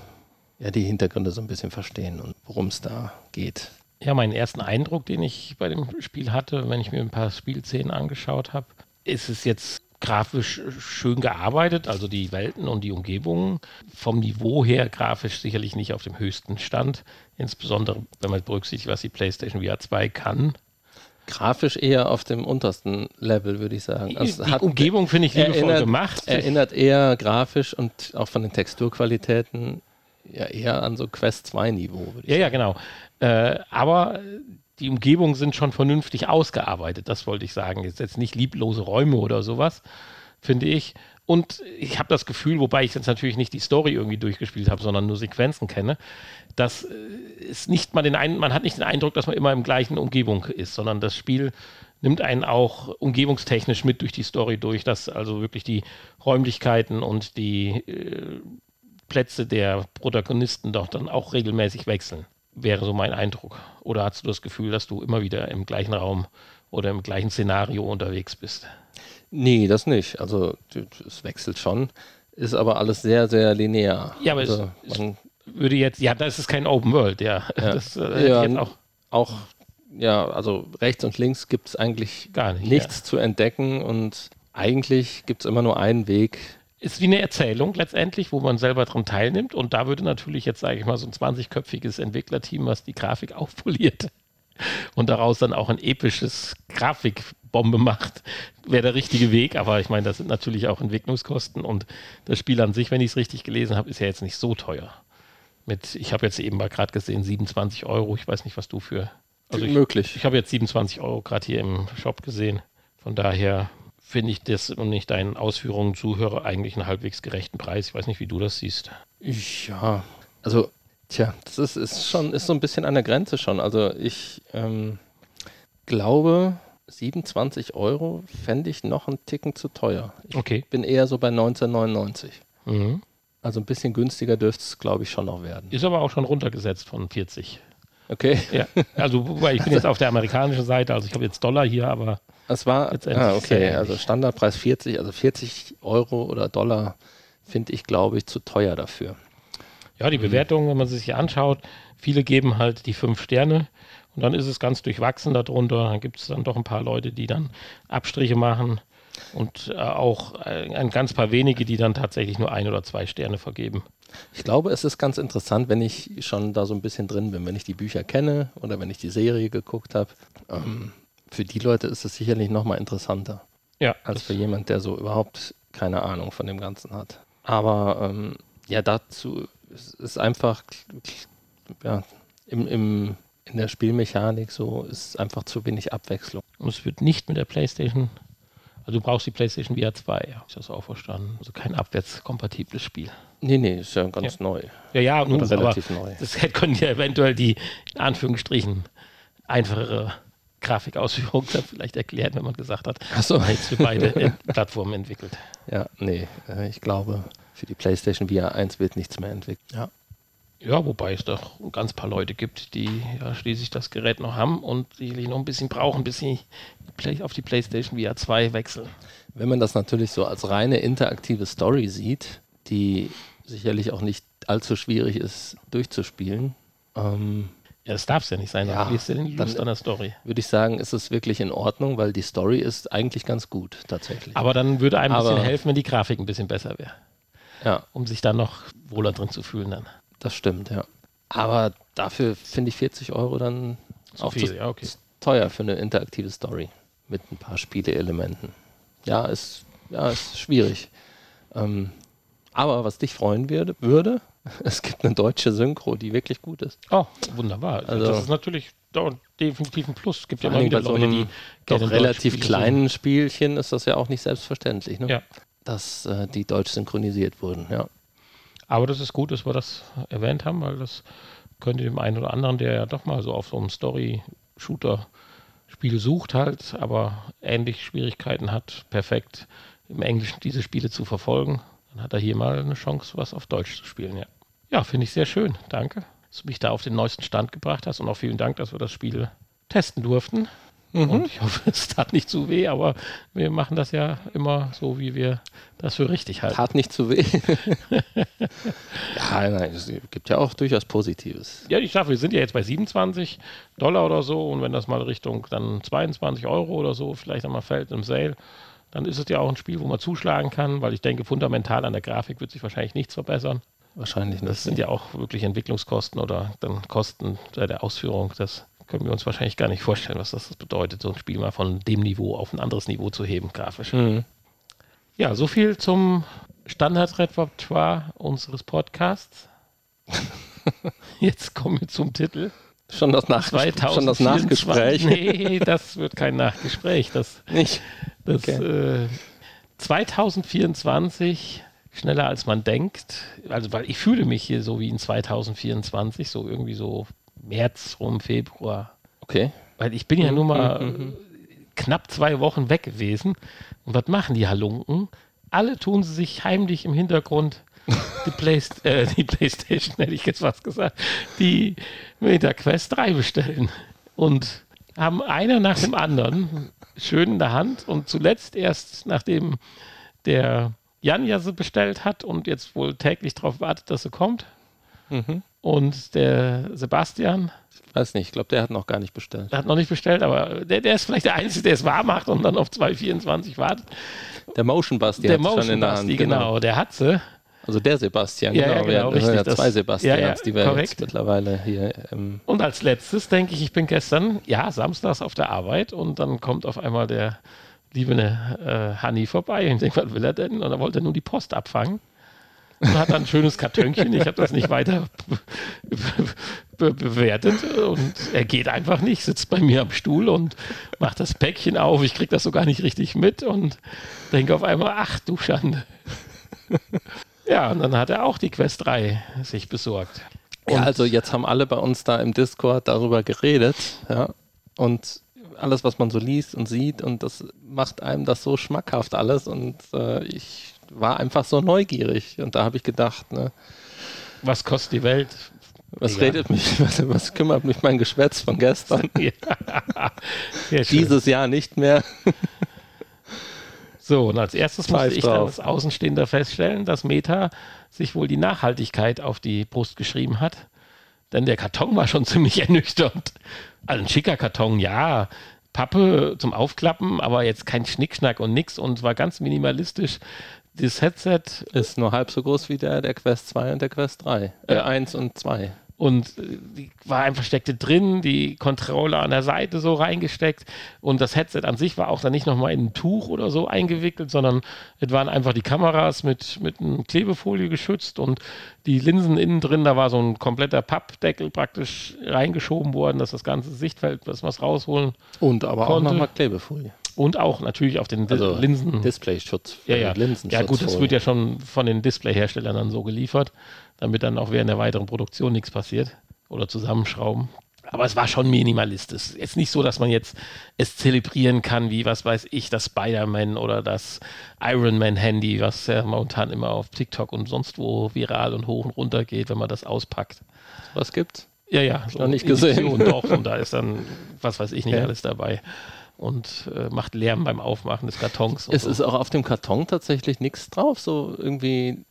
ja, die Hintergründe so ein bisschen verstehen und worum es da geht. Ja, meinen ersten Eindruck, den ich bei dem Spiel hatte, wenn ich mir ein paar Spielszenen angeschaut habe, ist es jetzt grafisch schön gearbeitet, also die Welten und die Umgebungen. Vom Niveau her grafisch sicherlich nicht auf dem höchsten Stand, insbesondere wenn man berücksichtigt, was die PlayStation VR 2 kann grafisch eher auf dem untersten Level, würde ich sagen. Also die hat, Umgebung finde ich liebevoll erinnert, gemacht. Erinnert eher grafisch und auch von den Texturqualitäten ja eher an so Quest 2 Niveau. ja, sagen. ja, genau. Äh, aber die Umgebungen sind schon vernünftig ausgearbeitet, das wollte ich sagen. Jetzt, jetzt nicht lieblose Räume oder sowas, finde ich. Und ich habe das Gefühl, wobei ich jetzt natürlich nicht die Story irgendwie durchgespielt habe, sondern nur Sequenzen kenne, dass es äh, nicht mal den einen, man hat nicht den Eindruck, dass man immer im gleichen Umgebung ist, sondern das Spiel nimmt einen auch umgebungstechnisch mit durch die Story durch, dass also wirklich die Räumlichkeiten und die äh, Plätze der Protagonisten doch dann auch regelmäßig wechseln. Wäre so mein Eindruck. Oder hast du das Gefühl, dass du immer wieder im gleichen Raum oder im gleichen Szenario unterwegs bist? Nee, das nicht. Also es wechselt schon, ist aber alles sehr, sehr linear. Ja, aber also, es, man, würde jetzt, ja, das ist kein Open World, ja. ja. Das äh, ja, auch, auch, ja, also rechts und links gibt es eigentlich gar nicht, nichts ja. zu entdecken und eigentlich gibt es immer nur einen Weg. Ist wie eine Erzählung letztendlich, wo man selber daran teilnimmt und da würde natürlich jetzt, sage ich mal, so ein 20-köpfiges Entwicklerteam, was die Grafik aufpoliert und daraus dann auch ein episches Grafikbombe macht, wäre der richtige Weg. Aber ich meine, das sind natürlich auch Entwicklungskosten und das Spiel an sich, wenn ich es richtig gelesen habe, ist ja jetzt nicht so teuer mit, ich habe jetzt eben mal gerade gesehen, 27 Euro. Ich weiß nicht, was du für. Also ich, Möglich. Ich habe jetzt 27 Euro gerade hier im Shop gesehen. Von daher finde ich das und nicht deinen Ausführungen zuhöre eigentlich einen halbwegs gerechten Preis. Ich weiß nicht, wie du das siehst. Ja, also, tja, das ist, ist schon, ist so ein bisschen an der Grenze schon. Also ich ähm, glaube, 27 Euro fände ich noch einen Ticken zu teuer. Ich okay. bin eher so bei 1999. Mhm. Also ein bisschen günstiger dürfte es, glaube ich, schon noch werden. Ist aber auch schon runtergesetzt von 40. Okay. Ja, also wobei ich bin jetzt auf der amerikanischen Seite, also ich habe jetzt Dollar hier, aber es war ah, okay, also Standardpreis 40, also 40 Euro oder Dollar finde ich, glaube ich, zu teuer dafür. Ja, die mhm. Bewertung, wenn man sie sich anschaut, viele geben halt die fünf Sterne und dann ist es ganz durchwachsen darunter. Dann gibt es dann doch ein paar Leute, die dann Abstriche machen und äh, auch äh, ein ganz paar wenige, die dann tatsächlich nur ein oder zwei Sterne vergeben. Ich glaube, es ist ganz interessant, wenn ich schon da so ein bisschen drin bin, wenn ich die Bücher kenne oder wenn ich die Serie geguckt habe. Ähm, für die Leute ist es sicherlich nochmal interessanter. Ja. Als für jemand, der so überhaupt keine Ahnung von dem Ganzen hat. Aber ähm, ja, dazu ist, ist einfach ja, im, im, in der Spielmechanik so ist einfach zu wenig Abwechslung. Und es wird nicht mit der PlayStation also du brauchst die PlayStation VR 2, ja. Ich das auch verstanden. Also kein abwärtskompatibles Spiel. Nee, nee, ist ja ganz ja. neu. Ja, ja, nun, relativ neu. Das können ja eventuell die, in Anführungsstrichen, einfachere Grafikausführung dann vielleicht erklären, wenn man gesagt hat, Ach so. jetzt für beide Plattformen entwickelt. Ja, nee, äh, ich glaube, für die PlayStation VR 1 wird nichts mehr entwickelt. Ja. Ja, wobei es doch ein ganz paar Leute gibt, die ja schließlich das Gerät noch haben und sicherlich noch ein bisschen brauchen, bis sie auf die PlayStation VR 2 wechseln. Wenn man das natürlich so als reine interaktive Story sieht, die sicherlich auch nicht allzu schwierig ist durchzuspielen. Ähm, ja, das darf es ja nicht sein, ja, du den Lust an der Story. Würde ich sagen, ist es wirklich in Ordnung, weil die Story ist eigentlich ganz gut, tatsächlich. Aber dann würde einem ein bisschen helfen, wenn die Grafik ein bisschen besser wäre. Ja. Um sich dann noch wohler drin zu fühlen dann. Das stimmt, ja. Aber dafür finde ich 40 Euro dann so auch viel, ja, okay. teuer für eine interaktive Story mit ein paar Spieleelementen. Ja, ist, ja, ist schwierig. Ähm, aber was dich freuen würde, würde, es gibt eine deutsche Synchro, die wirklich gut ist. Oh, wunderbar. Also, das ist natürlich definitiv ein Plus. Es gibt ja immer wieder Leute, die doch relativ kleinen Spielchen ist das ja auch nicht selbstverständlich, ne? ja. dass äh, die deutsch synchronisiert wurden. Ja. Aber das ist gut, dass wir das erwähnt haben, weil das könnte dem einen oder anderen, der ja doch mal so auf so einem Story-Shooter-Spiel sucht halt, aber ähnlich Schwierigkeiten hat, perfekt im Englischen diese Spiele zu verfolgen, dann hat er hier mal eine Chance, was auf Deutsch zu spielen, ja. Ja, finde ich sehr schön. Danke, dass du mich da auf den neuesten Stand gebracht hast und auch vielen Dank, dass wir das Spiel testen durften. Mhm. Und ich hoffe, es tat nicht zu weh, aber wir machen das ja immer so, wie wir das für richtig halten. Tat nicht zu weh. ja, nein, es gibt ja auch durchaus Positives. Ja, ich sage, wir sind ja jetzt bei 27 Dollar oder so und wenn das mal Richtung dann 22 Euro oder so vielleicht einmal fällt im Sale, dann ist es ja auch ein Spiel, wo man zuschlagen kann, weil ich denke, fundamental an der Grafik wird sich wahrscheinlich nichts verbessern. Wahrscheinlich nicht. Das sind ja auch wirklich Entwicklungskosten oder dann Kosten der Ausführung. Das können wir uns wahrscheinlich gar nicht vorstellen, was das bedeutet, so ein Spiel mal von dem Niveau auf ein anderes Niveau zu heben, grafisch. Mhm. Ja, so viel zum Standardrepertoire unseres Podcasts. Jetzt kommen wir zum Titel. Schon das, Nachgespräch, schon das Nachgespräch. Nee, das wird kein Nachgespräch. Das, Nicht? Das, okay. äh, 2024 schneller als man denkt. Also, weil ich fühle mich hier so wie in 2024, so irgendwie so März rum, Februar. Okay. Weil ich bin ja mhm, nur mal mhm, mhm. knapp zwei Wochen weg gewesen. Und was machen die Halunken? Alle tun sie sich heimlich im Hintergrund die, Play äh, die Playstation, hätte ich jetzt was gesagt, die Meta Quest 3 bestellen. Und haben einer nach dem anderen schön in der Hand und zuletzt erst, nachdem der Jan ja sie bestellt hat und jetzt wohl täglich darauf wartet, dass sie kommt. Mhm. Und der Sebastian. Ich weiß nicht, ich glaube, der hat noch gar nicht bestellt. Der hat noch nicht bestellt, aber der, der ist vielleicht der Einzige, der es wahr macht und dann auf 224 wartet. Der Motion Basti der Motion schon in der Hand. Genau. genau, der hat sie. Also der Sebastian, ja, genau. Ja, genau wir, haben ja zwei Sebastians, ja, ja, die wir korrekt. jetzt mittlerweile hier. Ähm und als letztes denke ich, ich bin gestern, ja, samstags auf der Arbeit und dann kommt auf einmal der liebe äh, Hanni vorbei und ich denke, was will er denn? Und er wollte nur die Post abfangen und hat ein schönes Kartönchen. Ich habe das nicht weiter be bewertet und er geht einfach nicht, sitzt bei mir am Stuhl und macht das Päckchen auf. Ich kriege das so gar nicht richtig mit und denke auf einmal, ach du Schande. Ja, und dann hat er auch die Quest 3 sich besorgt. Und ja, also jetzt haben alle bei uns da im Discord darüber geredet, ja. Und alles, was man so liest und sieht, und das macht einem das so schmackhaft alles. Und äh, ich war einfach so neugierig. Und da habe ich gedacht, ne, was kostet die Welt? Was Egal. redet mich, was, was, kümmert mich mein Geschwätz von gestern? Ja. Dieses Jahr nicht mehr. So, und als erstes musste ich dann als Außenstehender feststellen, dass Meta sich wohl die Nachhaltigkeit auf die Brust geschrieben hat. Denn der Karton war schon ziemlich ernüchternd. Also ein schicker Karton, ja. Pappe zum Aufklappen, aber jetzt kein Schnickschnack und nix und war ganz minimalistisch. Das Headset ist nur halb so groß wie der der Quest 2 und der Quest 3. Äh, 1 und 2 und äh, die war einfach steckte drin, die Controller an der Seite so reingesteckt und das Headset an sich war auch dann nicht nochmal in ein Tuch oder so eingewickelt, sondern es waren einfach die Kameras mit, mit einem Klebefolie geschützt und die Linsen innen drin, da war so ein kompletter Pappdeckel praktisch reingeschoben worden, dass das ganze Sichtfeld, dass man es rausholen Und aber konnte. auch nochmal Klebefolie. Und auch natürlich auf den also Linsen. Displayschutz. Ja, ja. ja, gut, das wird ja schon von den Displayherstellern dann so geliefert damit dann auch während der weiteren Produktion nichts passiert oder zusammenschrauben. Aber es war schon minimalistisch. Jetzt nicht so, dass man jetzt es zelebrieren kann, wie, was weiß ich, das Spider-Man oder das Iron Man-Handy, was ja momentan immer auf TikTok und sonst wo viral und hoch und runter geht, wenn man das auspackt. Was gibt's? Ja, ja. So noch nicht gesehen. Und doch, und da ist dann, was weiß ich nicht, ja. alles dabei. Und äh, macht Lärm beim Aufmachen des Kartons. Es so. ist auch auf dem Karton tatsächlich nichts drauf, so irgendwie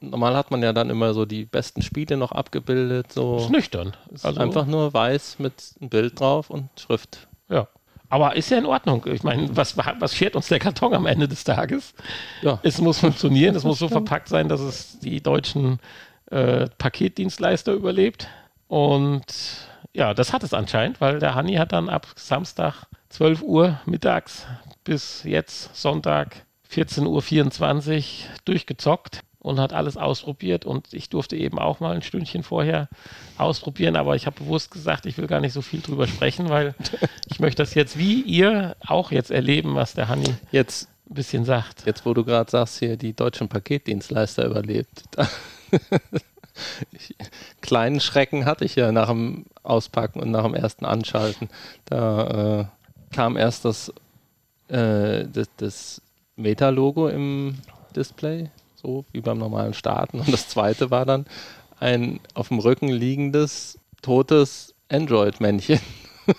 normal hat man ja dann immer so die besten Spiele noch abgebildet. So. Ist nüchtern. Ist also einfach nur weiß mit einem Bild drauf und Schrift. Ja. Aber ist ja in Ordnung. Ich meine, was, was schert uns der Karton am Ende des Tages? Ja. Es muss funktionieren, es muss so verpackt sein, dass es die deutschen äh, Paketdienstleister überlebt. Und ja, das hat es anscheinend, weil der Hanni hat dann ab Samstag 12 Uhr mittags bis jetzt Sonntag 14.24 Uhr durchgezockt und hat alles ausprobiert und ich durfte eben auch mal ein Stündchen vorher ausprobieren, aber ich habe bewusst gesagt, ich will gar nicht so viel drüber sprechen, weil ich möchte das jetzt wie ihr auch jetzt erleben, was der Hanni jetzt ein bisschen sagt. Jetzt, wo du gerade sagst, hier die deutschen Paketdienstleister überlebt. ich, kleinen Schrecken hatte ich ja nach dem Auspacken und nach dem ersten Anschalten. Da äh, kam erst das, äh, das, das Meta-Logo im Display so wie beim normalen Starten. Und das zweite war dann ein auf dem Rücken liegendes, totes Android-Männchen.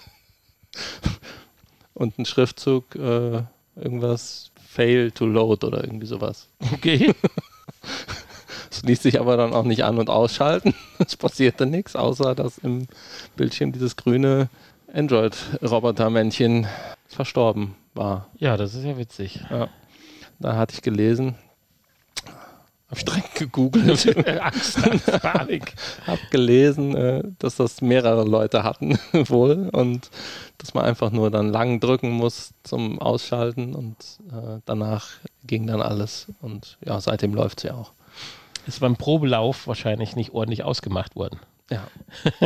Und ein Schriftzug, äh, irgendwas Fail to Load oder irgendwie sowas. Okay. Es ließ sich aber dann auch nicht an- und ausschalten. Es passierte nichts, außer dass im Bildschirm dieses grüne Android-Roboter-Männchen verstorben war. Ja, das ist ja witzig. Ja. Da hatte ich gelesen, habe ich direkt gegoogelt. Angst, Angst, Panik. Hab gelesen, äh, dass das mehrere Leute hatten wohl und dass man einfach nur dann lang drücken muss zum Ausschalten und äh, danach ging dann alles und ja, seitdem läuft es ja auch. Ist beim Probelauf wahrscheinlich nicht ordentlich ausgemacht worden. Ja.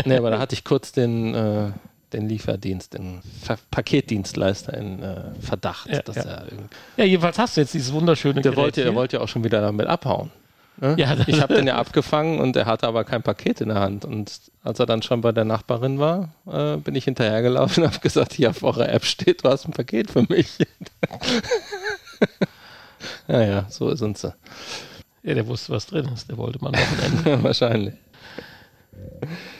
nee, aber da hatte ich kurz den äh, den Lieferdienst, den Ver Paketdienstleister in äh, Verdacht. Ja, ja. ja, jedenfalls hast du jetzt dieses wunderschöne der wollte, Der wollte ja auch schon wieder damit abhauen. Ne? Ja, ich habe den ja abgefangen und er hatte aber kein Paket in der Hand. Und als er dann schon bei der Nachbarin war, äh, bin ich hinterhergelaufen und habe gesagt, hier auf eurer App steht, du hast ein Paket für mich. naja, so sind sie. Ja, der wusste, was drin ist. Der wollte mal noch Wahrscheinlich.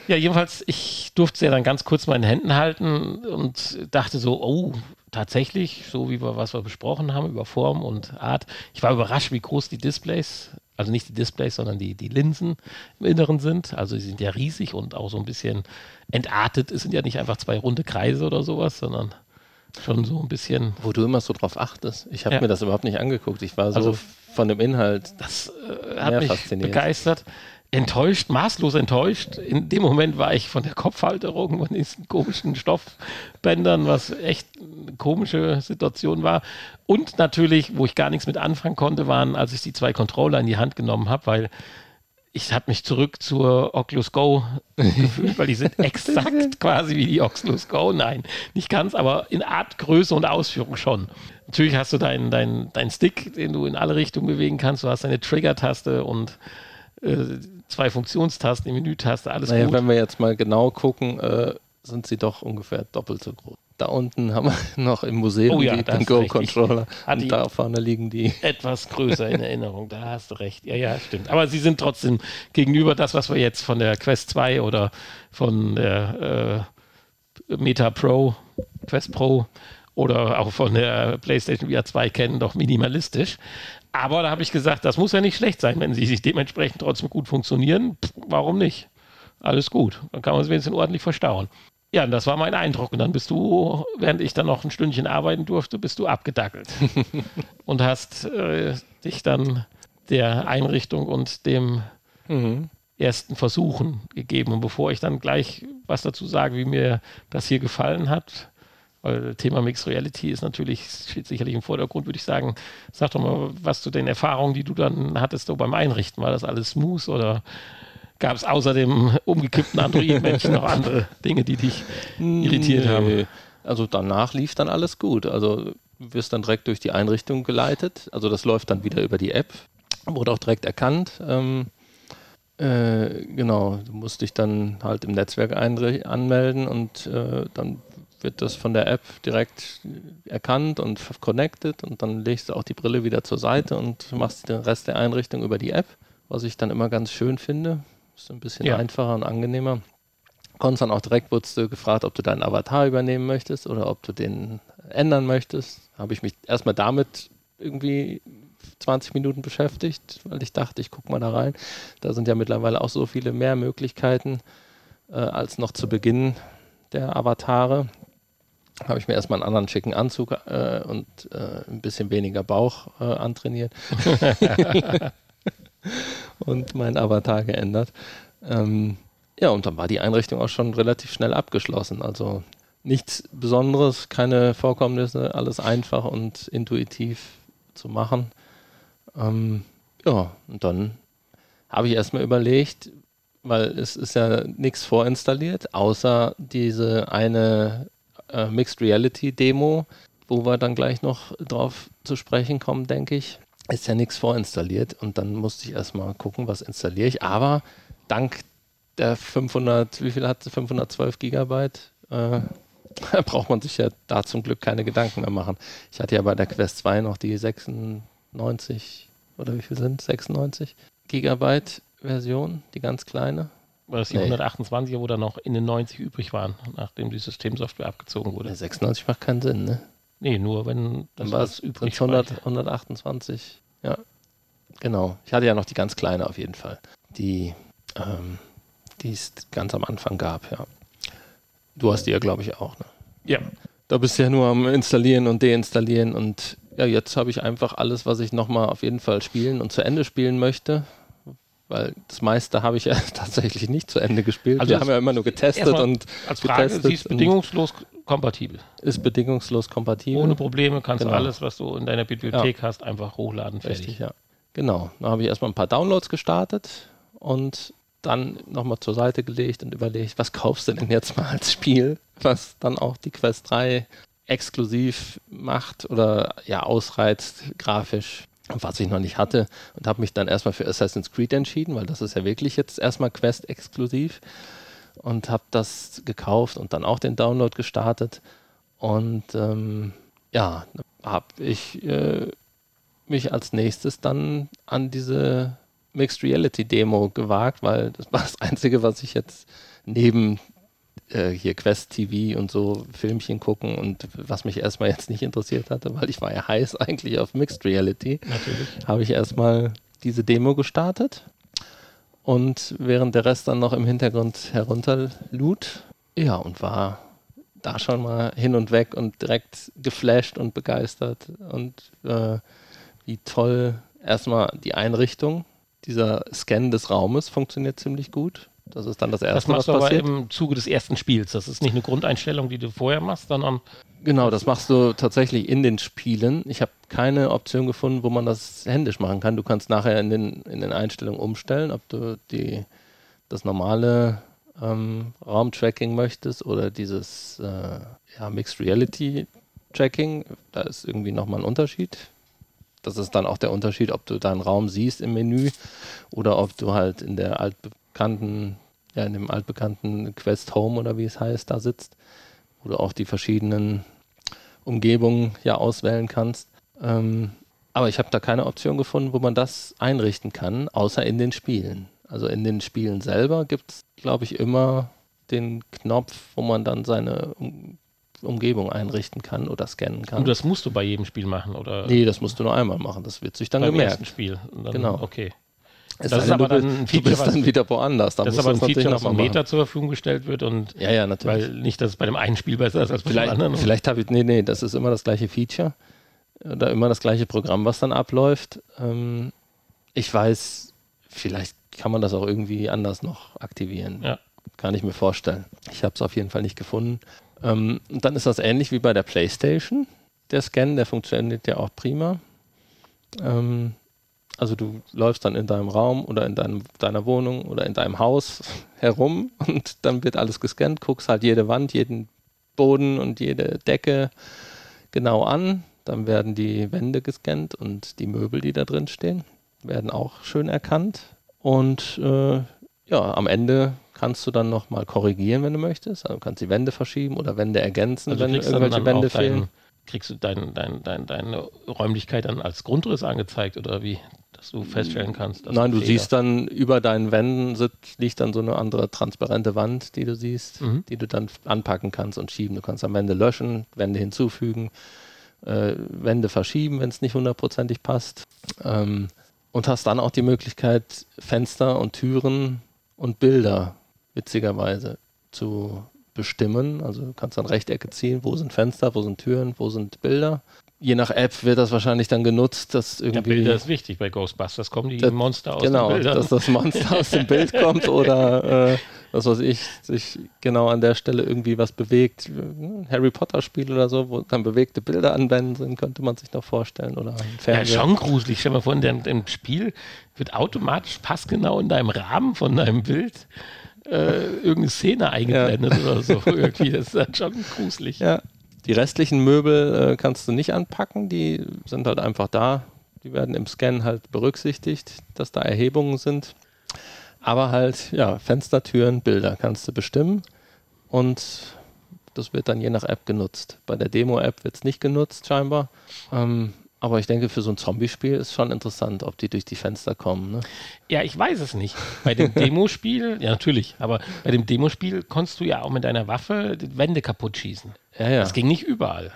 Ja, jedenfalls, ich durfte es ja dann ganz kurz mal in den Händen halten und dachte so, oh, tatsächlich, so wie wir was wir besprochen haben über Form und Art. Ich war überrascht, wie groß die Displays, also nicht die Displays, sondern die, die Linsen im Inneren sind. Also sie sind ja riesig und auch so ein bisschen entartet. Es sind ja nicht einfach zwei runde Kreise oder sowas, sondern schon so ein bisschen. Wo du immer so drauf achtest. Ich habe ja. mir das überhaupt nicht angeguckt. Ich war so also, von dem Inhalt. Das äh, hat mich begeistert enttäuscht, maßlos enttäuscht. In dem Moment war ich von der Kopfhalterung und diesen komischen Stoffbändern, was echt eine komische Situation war. Und natürlich, wo ich gar nichts mit anfangen konnte, waren, als ich die zwei Controller in die Hand genommen habe, weil ich habe mich zurück zur Oculus Go gefühlt, weil die sind exakt quasi wie die Oculus Go. Nein, nicht ganz, aber in Art, Größe und Ausführung schon. Natürlich hast du deinen dein, dein Stick, den du in alle Richtungen bewegen kannst. Du hast deine Trigger-Taste und äh, zwei Funktionstasten, die Menütaste, alles naja, gut. Wenn wir jetzt mal genau gucken, äh, sind sie doch ungefähr doppelt so groß. Da unten haben wir noch im Museum oh ja, den Go-Controller. Und da vorne liegen die. Etwas größer in Erinnerung, da hast du recht. Ja, ja, stimmt. Aber sie sind trotzdem gegenüber das, was wir jetzt von der Quest 2 oder von der äh, Meta Pro, Quest Pro oder auch von der PlayStation VR 2 kennen, doch minimalistisch. Aber da habe ich gesagt, das muss ja nicht schlecht sein, wenn sie sich dementsprechend trotzdem gut funktionieren. Pff, warum nicht? Alles gut. Dann kann man es wenigstens ordentlich verstauen. Ja, und das war mein Eindruck. Und dann bist du, während ich dann noch ein Stündchen arbeiten durfte, bist du abgedackelt. und hast äh, dich dann der Einrichtung und dem mhm. ersten Versuchen gegeben. Und bevor ich dann gleich was dazu sage, wie mir das hier gefallen hat, weil Thema Mixed Reality ist natürlich, steht sicherlich im Vordergrund, würde ich sagen. Sag doch mal, was zu den Erfahrungen, die du dann hattest, so beim Einrichten. War das alles smooth oder gab es außer dem umgekippten Android-Männchen noch andere Dinge, die dich irritiert nee. haben? Also danach lief dann alles gut. Also du wirst dann direkt durch die Einrichtung geleitet. Also das läuft dann wieder über die App. Wurde auch direkt erkannt. Ähm, Äh, genau, du musst dich dann halt im Netzwerk anmelden und äh, dann wird das von der App direkt erkannt und connected und dann legst du auch die Brille wieder zur Seite und machst den Rest der Einrichtung über die App, was ich dann immer ganz schön finde. Ist ein bisschen ja. einfacher und angenehmer. Konntest dann auch direkt, wurdest du gefragt, ob du deinen Avatar übernehmen möchtest oder ob du den ändern möchtest. Habe ich mich erstmal damit irgendwie 20 Minuten beschäftigt, weil ich dachte, ich gucke mal da rein. Da sind ja mittlerweile auch so viele mehr Möglichkeiten äh, als noch zu Beginn der Avatare. Habe ich mir erstmal einen anderen schicken Anzug äh, und äh, ein bisschen weniger Bauch äh, antrainiert und meinen Avatar geändert. Ähm, ja, und dann war die Einrichtung auch schon relativ schnell abgeschlossen. Also nichts Besonderes, keine Vorkommnisse, alles einfach und intuitiv zu machen. Ähm, ja, und dann habe ich erstmal überlegt, weil es ist ja nichts vorinstalliert, außer diese eine äh, Mixed Reality Demo, wo wir dann gleich noch drauf zu sprechen kommen, denke ich. Ist ja nichts vorinstalliert und dann musste ich erstmal gucken, was installiere ich. Aber dank der 500, wie viel hat sie? 512 Gigabyte? Äh, braucht man sich ja da zum Glück keine Gedanken mehr machen. Ich hatte ja bei der Quest 2 noch die 96 oder wie viel sind 96 Gigabyte Version, die ganz kleine. War das die nee. 128er, wo da noch in den 90 übrig waren, nachdem die Systemsoftware abgezogen wurde? Der 96 macht keinen Sinn, ne? Nee, nur wenn dann war es übrig 100, 128. Ja, genau. Ich hatte ja noch die ganz kleine auf jeden Fall, die, ähm, es ganz am Anfang gab, ja. Du hast die ja, glaube ich, auch, ne? Ja. Da bist du ja nur am Installieren und Deinstallieren und ja, jetzt habe ich einfach alles, was ich nochmal auf jeden Fall spielen und zu Ende spielen möchte. Weil das meiste habe ich ja tatsächlich nicht zu Ende gespielt. Also Wir haben ja immer nur getestet und als Frage, getestet. Sie ist bedingungslos kompatibel. Ist bedingungslos kompatibel. Ohne Probleme kannst genau. du alles, was du in deiner Bibliothek ja. hast, einfach hochladen. Fertig. Richtig, ja. Genau. Dann habe ich erstmal ein paar Downloads gestartet und dann nochmal zur Seite gelegt und überlegt, was kaufst du denn jetzt mal als Spiel, was dann auch die Quest 3 exklusiv macht oder ja ausreizt grafisch, was ich noch nicht hatte und habe mich dann erstmal für Assassin's Creed entschieden, weil das ist ja wirklich jetzt erstmal Quest exklusiv und habe das gekauft und dann auch den Download gestartet. Und ähm, ja, habe ich äh, mich als nächstes dann an diese Mixed Reality Demo gewagt, weil das war das Einzige, was ich jetzt neben äh, hier Quest TV und so Filmchen gucken und was mich erstmal jetzt nicht interessiert hatte, weil ich war ja heiß eigentlich auf Mixed Reality, habe ich erstmal diese Demo gestartet und während der Rest dann noch im Hintergrund herunterlud, ja, und war da schon mal hin und weg und direkt geflasht und begeistert und äh, wie toll erstmal die Einrichtung, dieser Scan des Raumes funktioniert ziemlich gut. Das ist dann das erste, das machst was du passiert. aber im Zuge des ersten Spiels. Das ist nicht eine Grundeinstellung, die du vorher machst, sondern. Genau, das machst du tatsächlich in den Spielen. Ich habe keine Option gefunden, wo man das händisch machen kann. Du kannst nachher in den, in den Einstellungen umstellen, ob du die, das normale ähm, Raumtracking möchtest oder dieses äh, ja, Mixed Reality Tracking. Da ist irgendwie nochmal ein Unterschied. Das ist dann auch der Unterschied, ob du deinen Raum siehst im Menü oder ob du halt in der altbe altbekannten, ja, in dem altbekannten Quest Home oder wie es heißt, da sitzt, wo du auch die verschiedenen Umgebungen ja auswählen kannst. Ähm, aber ich habe da keine Option gefunden, wo man das einrichten kann, außer in den Spielen. Also in den Spielen selber gibt es, glaube ich, immer den Knopf, wo man dann seine um Umgebung einrichten kann oder scannen kann. Und das musst du bei jedem Spiel machen, oder? Nee, das musst du nur einmal machen. Das wird sich dann Beim gemerkt. Ersten Spiel. Dann, genau. Okay. Es das ist aber dann ein Feature, du bist dann wieder woanders. Da das ist aber ein Feature, das vom Meta zur Verfügung gestellt wird und ja, ja, natürlich. weil nicht, dass es bei dem einen Spiel besser ist als bei dem anderen. Vielleicht habe ich, nee, nee, das ist immer das gleiche Feature oder immer das gleiche Programm, was dann abläuft. Ähm, ich weiß, vielleicht kann man das auch irgendwie anders noch aktivieren. Ja. Kann ich mir vorstellen. Ich habe es auf jeden Fall nicht gefunden. Ähm, und dann ist das ähnlich wie bei der PlayStation. Der Scan, der funktioniert ja auch prima. Ähm, also du läufst dann in deinem Raum oder in deinem, deiner Wohnung oder in deinem Haus herum und dann wird alles gescannt, guckst halt jede Wand, jeden Boden und jede Decke genau an. Dann werden die Wände gescannt und die Möbel, die da drin stehen, werden auch schön erkannt. Und äh, ja, am Ende kannst du dann nochmal korrigieren, wenn du möchtest. Also du kannst die Wände verschieben oder Wände ergänzen, also wenn irgendwelche Wände fehlen. Dein, kriegst du dein, dein, dein, deine Räumlichkeit dann als Grundriss angezeigt oder wie? Dass du feststellen kannst. Nein, du Fehler. siehst dann über deinen Wänden liegt dann so eine andere transparente Wand, die du siehst, mhm. die du dann anpacken kannst und schieben. Du kannst am Wände löschen, Wände hinzufügen, äh, Wände verschieben, wenn es nicht hundertprozentig passt. Ähm, und hast dann auch die Möglichkeit, Fenster und Türen und Bilder witzigerweise zu bestimmen. Also du kannst dann Rechtecke ziehen, wo sind Fenster, wo sind Türen, wo sind Bilder. Je nach App wird das wahrscheinlich dann genutzt, dass irgendwie. Ja, Bilder ist wichtig bei Ghostbusters. Kommen die das, Monster aus genau, dem Bild? Genau, dass das Monster aus dem Bild kommt oder äh, was weiß ich, sich genau an der Stelle irgendwie was bewegt. Harry Potter Spiel oder so, wo dann bewegte Bilder anwenden sind, könnte man sich noch vorstellen. Oder Ja, schon gruselig. Stell mal vor, in dem Spiel wird automatisch passgenau in deinem Rahmen von deinem Bild äh, irgendeine Szene eingeblendet ja. oder so. Irgendwie, das ist dann schon gruselig. Ja. Die restlichen Möbel äh, kannst du nicht anpacken, die sind halt einfach da. Die werden im Scan halt berücksichtigt, dass da Erhebungen sind. Aber halt, ja, Fenster, Türen, Bilder kannst du bestimmen und das wird dann je nach App genutzt. Bei der Demo-App wird es nicht genutzt, scheinbar. Ähm, aber ich denke, für so ein Zombie-Spiel ist schon interessant, ob die durch die Fenster kommen. Ne? Ja, ich weiß es nicht. Bei dem Demospiel, ja natürlich, aber bei dem Demospiel konntest du ja auch mit deiner Waffe die Wände kaputt schießen. Ja, ja. Das ging nicht überall.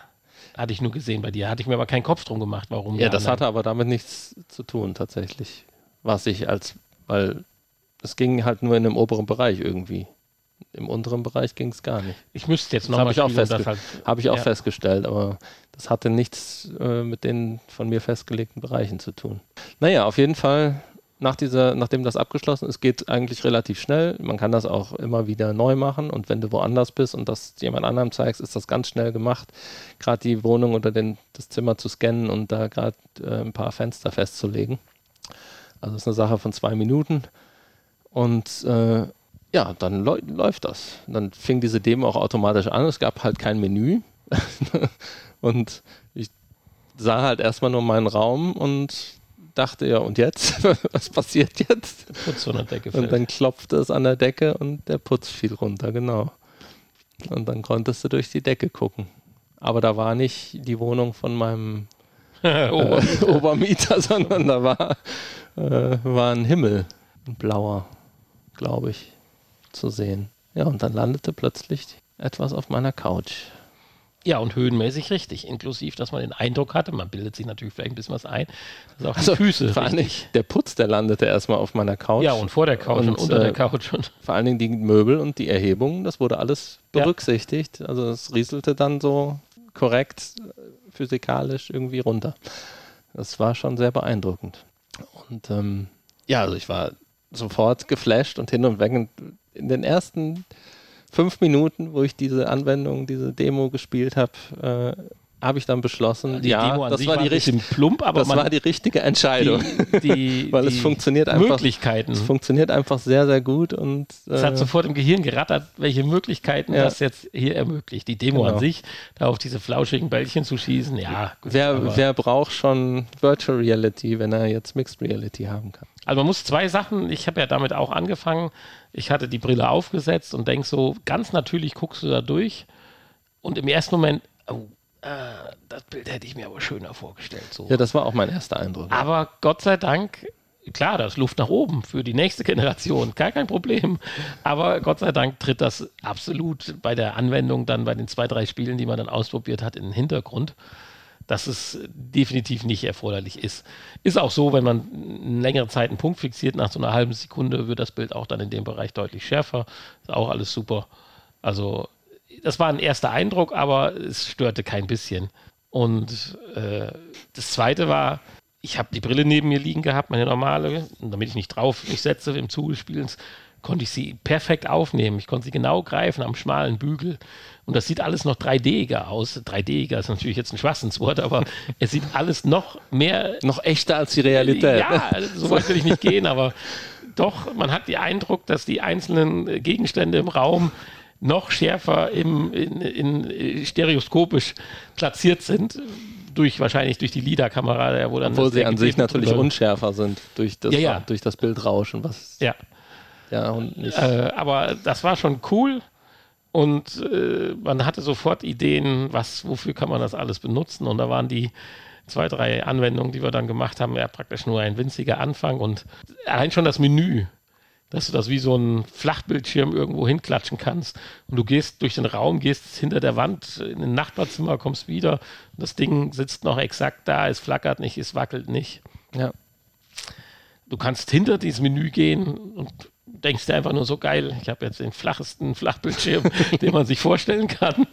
Hatte ich nur gesehen bei dir. Hatte ich mir aber keinen Kopf drum gemacht, warum. Ja, das hatte aber damit nichts zu tun, tatsächlich. Was ich als, weil es ging halt nur in dem oberen Bereich irgendwie. Im unteren Bereich ging es gar nicht. Ich müsste jetzt nochmal. Habe ich auch, festge halt, hab ich auch ja. festgestellt, aber das hatte nichts äh, mit den von mir festgelegten Bereichen zu tun. Naja, auf jeden Fall, nach dieser, nachdem das abgeschlossen ist, geht eigentlich relativ schnell. Man kann das auch immer wieder neu machen und wenn du woanders bist und das jemand anderem zeigst, ist das ganz schnell gemacht. Gerade die Wohnung oder den, das Zimmer zu scannen und da gerade äh, ein paar Fenster festzulegen. Also das ist eine Sache von zwei Minuten. Und äh, ja, dann läuft das. Dann fing diese Demo auch automatisch an. Es gab halt kein Menü. und ich sah halt erstmal nur meinen Raum und dachte, ja, und jetzt? Was passiert jetzt? Putz von der Decke fällt. Und dann klopfte es an der Decke und der Putz fiel runter, genau. Und dann konntest du durch die Decke gucken. Aber da war nicht die Wohnung von meinem äh, Obermieter, sondern da war, äh, war ein Himmel, ein blauer, glaube ich zu sehen. Ja, und dann landete plötzlich etwas auf meiner Couch. Ja, und höhenmäßig richtig, inklusiv, dass man den Eindruck hatte, man bildet sich natürlich vielleicht ein bisschen was ein, dass auch also, die Füße vor allem der Putz, der landete erstmal auf meiner Couch. Ja, und vor der Couch und, und unter äh, der Couch. Und vor allen Dingen die Möbel und die Erhebungen, das wurde alles berücksichtigt. Ja. Also es rieselte dann so korrekt physikalisch irgendwie runter. Das war schon sehr beeindruckend. Und ähm, ja, also ich war sofort geflasht und hin und weg. Und in den ersten fünf Minuten, wo ich diese Anwendung, diese Demo gespielt habe, äh, habe ich dann beschlossen, die ja, das war, die richtige plump, aber das war die richtige Entscheidung, die, die, weil es funktioniert einfach, Möglichkeiten. Es funktioniert einfach sehr sehr gut und äh, es hat sofort im Gehirn gerattert, welche Möglichkeiten ja. das jetzt hier ermöglicht. Die Demo genau. an sich, da auf diese flauschigen Bällchen zu schießen, ja. Gut, wer, wer braucht schon Virtual Reality, wenn er jetzt Mixed Reality haben kann? Also man muss zwei Sachen, ich habe ja damit auch angefangen, ich hatte die Brille aufgesetzt und denke so, ganz natürlich guckst du da durch und im ersten Moment, oh, äh, das Bild hätte ich mir aber schöner vorgestellt. So. Ja, das war auch mein erster Eindruck. Aber Gott sei Dank, klar, da ist Luft nach oben für die nächste Generation, gar kein Problem. Aber Gott sei Dank tritt das absolut bei der Anwendung dann bei den zwei, drei Spielen, die man dann ausprobiert hat, in den Hintergrund dass es definitiv nicht erforderlich ist. Ist auch so, wenn man eine längere Zeit einen Punkt fixiert, nach so einer halben Sekunde wird das Bild auch dann in dem Bereich deutlich schärfer. Ist auch alles super. Also, das war ein erster Eindruck, aber es störte kein bisschen. Und äh, das zweite war, ich habe die Brille neben mir liegen gehabt, meine normale, damit ich nicht drauf mich setze im Zuge des Spielens, konnte ich sie perfekt aufnehmen. Ich konnte sie genau greifen am schmalen Bügel. Und das sieht alles noch 3D-iger aus. 3D-iger ist natürlich jetzt ein Schwachsinnswort, aber es sieht alles noch mehr. Noch echter als die Realität. Ja, so weit will ich nicht gehen, aber doch, man hat den Eindruck, dass die einzelnen Gegenstände im Raum noch schärfer im, in, in, stereoskopisch platziert sind, durch wahrscheinlich durch die LIDAR-Kamera, wo dann Obwohl sie an sich natürlich unschärfer sind durch das, ja, ja. durch das Bildrauschen, was ja. ja und nicht. Äh, aber das war schon cool und äh, man hatte sofort Ideen, was, wofür kann man das alles benutzen und da waren die zwei, drei Anwendungen, die wir dann gemacht haben, ja praktisch nur ein winziger Anfang und allein schon das Menü dass du das wie so ein Flachbildschirm irgendwo hinklatschen kannst. Und du gehst durch den Raum, gehst hinter der Wand in ein Nachbarzimmer, kommst wieder. Und das Ding sitzt noch exakt da, es flackert nicht, es wackelt nicht. Ja. Du kannst hinter dieses Menü gehen und denkst dir einfach nur so geil, ich habe jetzt den flachesten Flachbildschirm, den man sich vorstellen kann.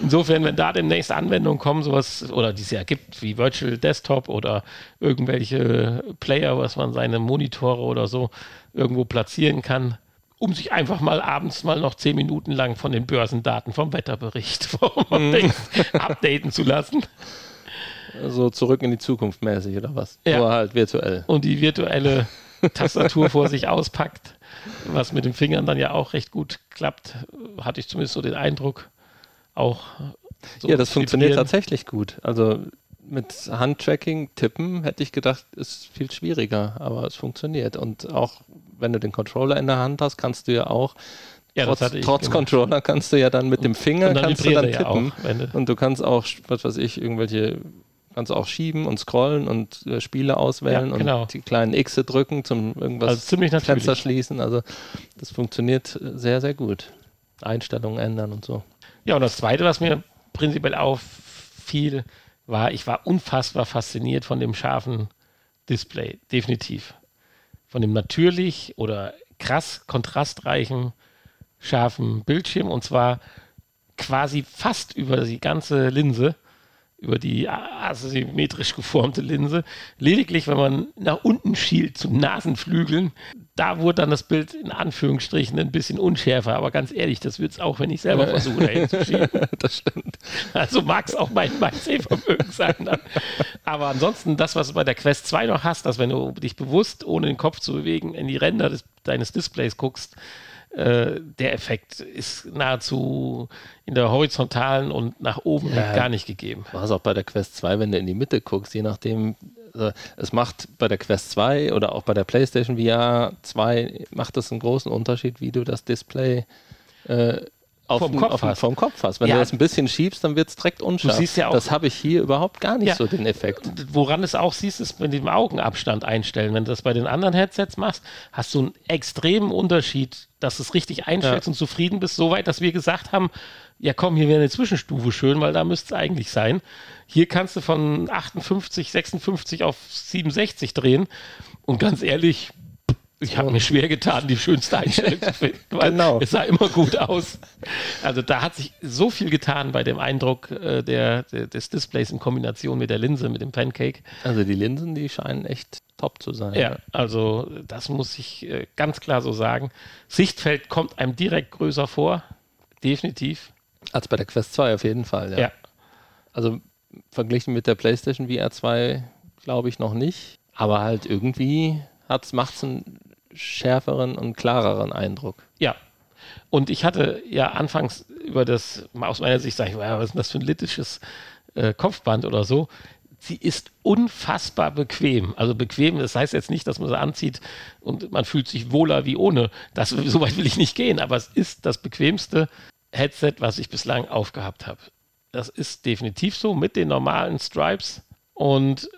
Insofern, wenn da demnächst Anwendungen kommen, sowas, oder die es ja gibt, wie Virtual Desktop oder irgendwelche Player, was man seine Monitore oder so irgendwo platzieren kann, um sich einfach mal abends mal noch zehn Minuten lang von den Börsendaten vom Wetterbericht mm. updaten zu lassen. So zurück in die Zukunft mäßig oder was? Ja. Nur halt virtuell. Und die virtuelle Tastatur vor sich auspackt, was mit den Fingern dann ja auch recht gut klappt, hatte ich zumindest so den Eindruck auch. So ja, das funktioniert tatsächlich gut. Also mit Handtracking, Tippen, hätte ich gedacht, ist viel schwieriger, aber es funktioniert. Und auch wenn du den Controller in der Hand hast, kannst du ja auch ja, trotz, trotz Controller kannst du ja dann mit dem Finger kannst du dann tippen. Ja auch, und du kannst auch, was weiß ich, irgendwelche, kannst du auch schieben und scrollen und äh, Spiele auswählen ja, genau. und die kleinen X drücken zum irgendwas also ziemlich Fenster schließen. Also das funktioniert sehr, sehr gut. Einstellungen ändern und so. Ja, und das Zweite, was mir prinzipiell auffiel, war, ich war unfassbar fasziniert von dem scharfen Display, definitiv. Von dem natürlich oder krass kontrastreichen, scharfen Bildschirm und zwar quasi fast über die ganze Linse über die asymmetrisch geformte Linse. Lediglich, wenn man nach unten schielt zu Nasenflügeln, da wurde dann das Bild in Anführungsstrichen ein bisschen unschärfer. Aber ganz ehrlich, das wird es auch, wenn ich selber versuche, da hinzuschieben. das stimmt. Also mag es auch mein, mein Sehvermögen sein. Dann. Aber ansonsten, das, was du bei der Quest 2 noch hast, dass wenn du dich bewusst, ohne den Kopf zu bewegen, in die Ränder des, deines Displays guckst, äh, der Effekt ist nahezu in der horizontalen und nach oben ja, gar nicht gegeben. War es auch bei der Quest 2, wenn du in die Mitte guckst, je nachdem, also es macht bei der Quest 2 oder auch bei der PlayStation VR 2 macht es einen großen Unterschied, wie du das Display äh, auf vom, Kopf auf, hast. vom Kopf hast. Wenn ja. du das ein bisschen schiebst, dann wird es direkt unscharf. Du siehst ja auch, das habe ich hier überhaupt gar nicht ja. so den Effekt. Woran es auch siehst, ist mit dem Augenabstand einstellen. Wenn du das bei den anderen Headsets machst, hast du einen extremen Unterschied, dass du es richtig einstellst ja. und zufrieden bist. Soweit, dass wir gesagt haben, ja komm, hier wäre eine Zwischenstufe schön, weil da müsste es eigentlich sein. Hier kannst du von 58, 56 auf 67 drehen. Und ganz ehrlich, ich habe mir schwer getan, die schönste Einstellung zu finden, weil genau. es sah immer gut aus. Also da hat sich so viel getan bei dem Eindruck äh, der, der, des Displays in Kombination mit der Linse, mit dem Pancake. Also die Linsen, die scheinen echt top zu sein. Ja, also das muss ich äh, ganz klar so sagen. Sichtfeld kommt einem direkt größer vor, definitiv. Als bei der Quest 2 auf jeden Fall, ja. ja. Also verglichen mit der PlayStation VR 2 glaube ich noch nicht, aber halt irgendwie macht es einen schärferen und klareren Eindruck. Ja. Und ich hatte ja anfangs über das, aus meiner Sicht sage ich, was ist denn das für ein littisches äh, Kopfband oder so? Sie ist unfassbar bequem. Also bequem, das heißt jetzt nicht, dass man sie anzieht und man fühlt sich wohler wie ohne. Das, so weit will ich nicht gehen, aber es ist das bequemste Headset, was ich bislang aufgehabt habe. Das ist definitiv so mit den normalen Stripes und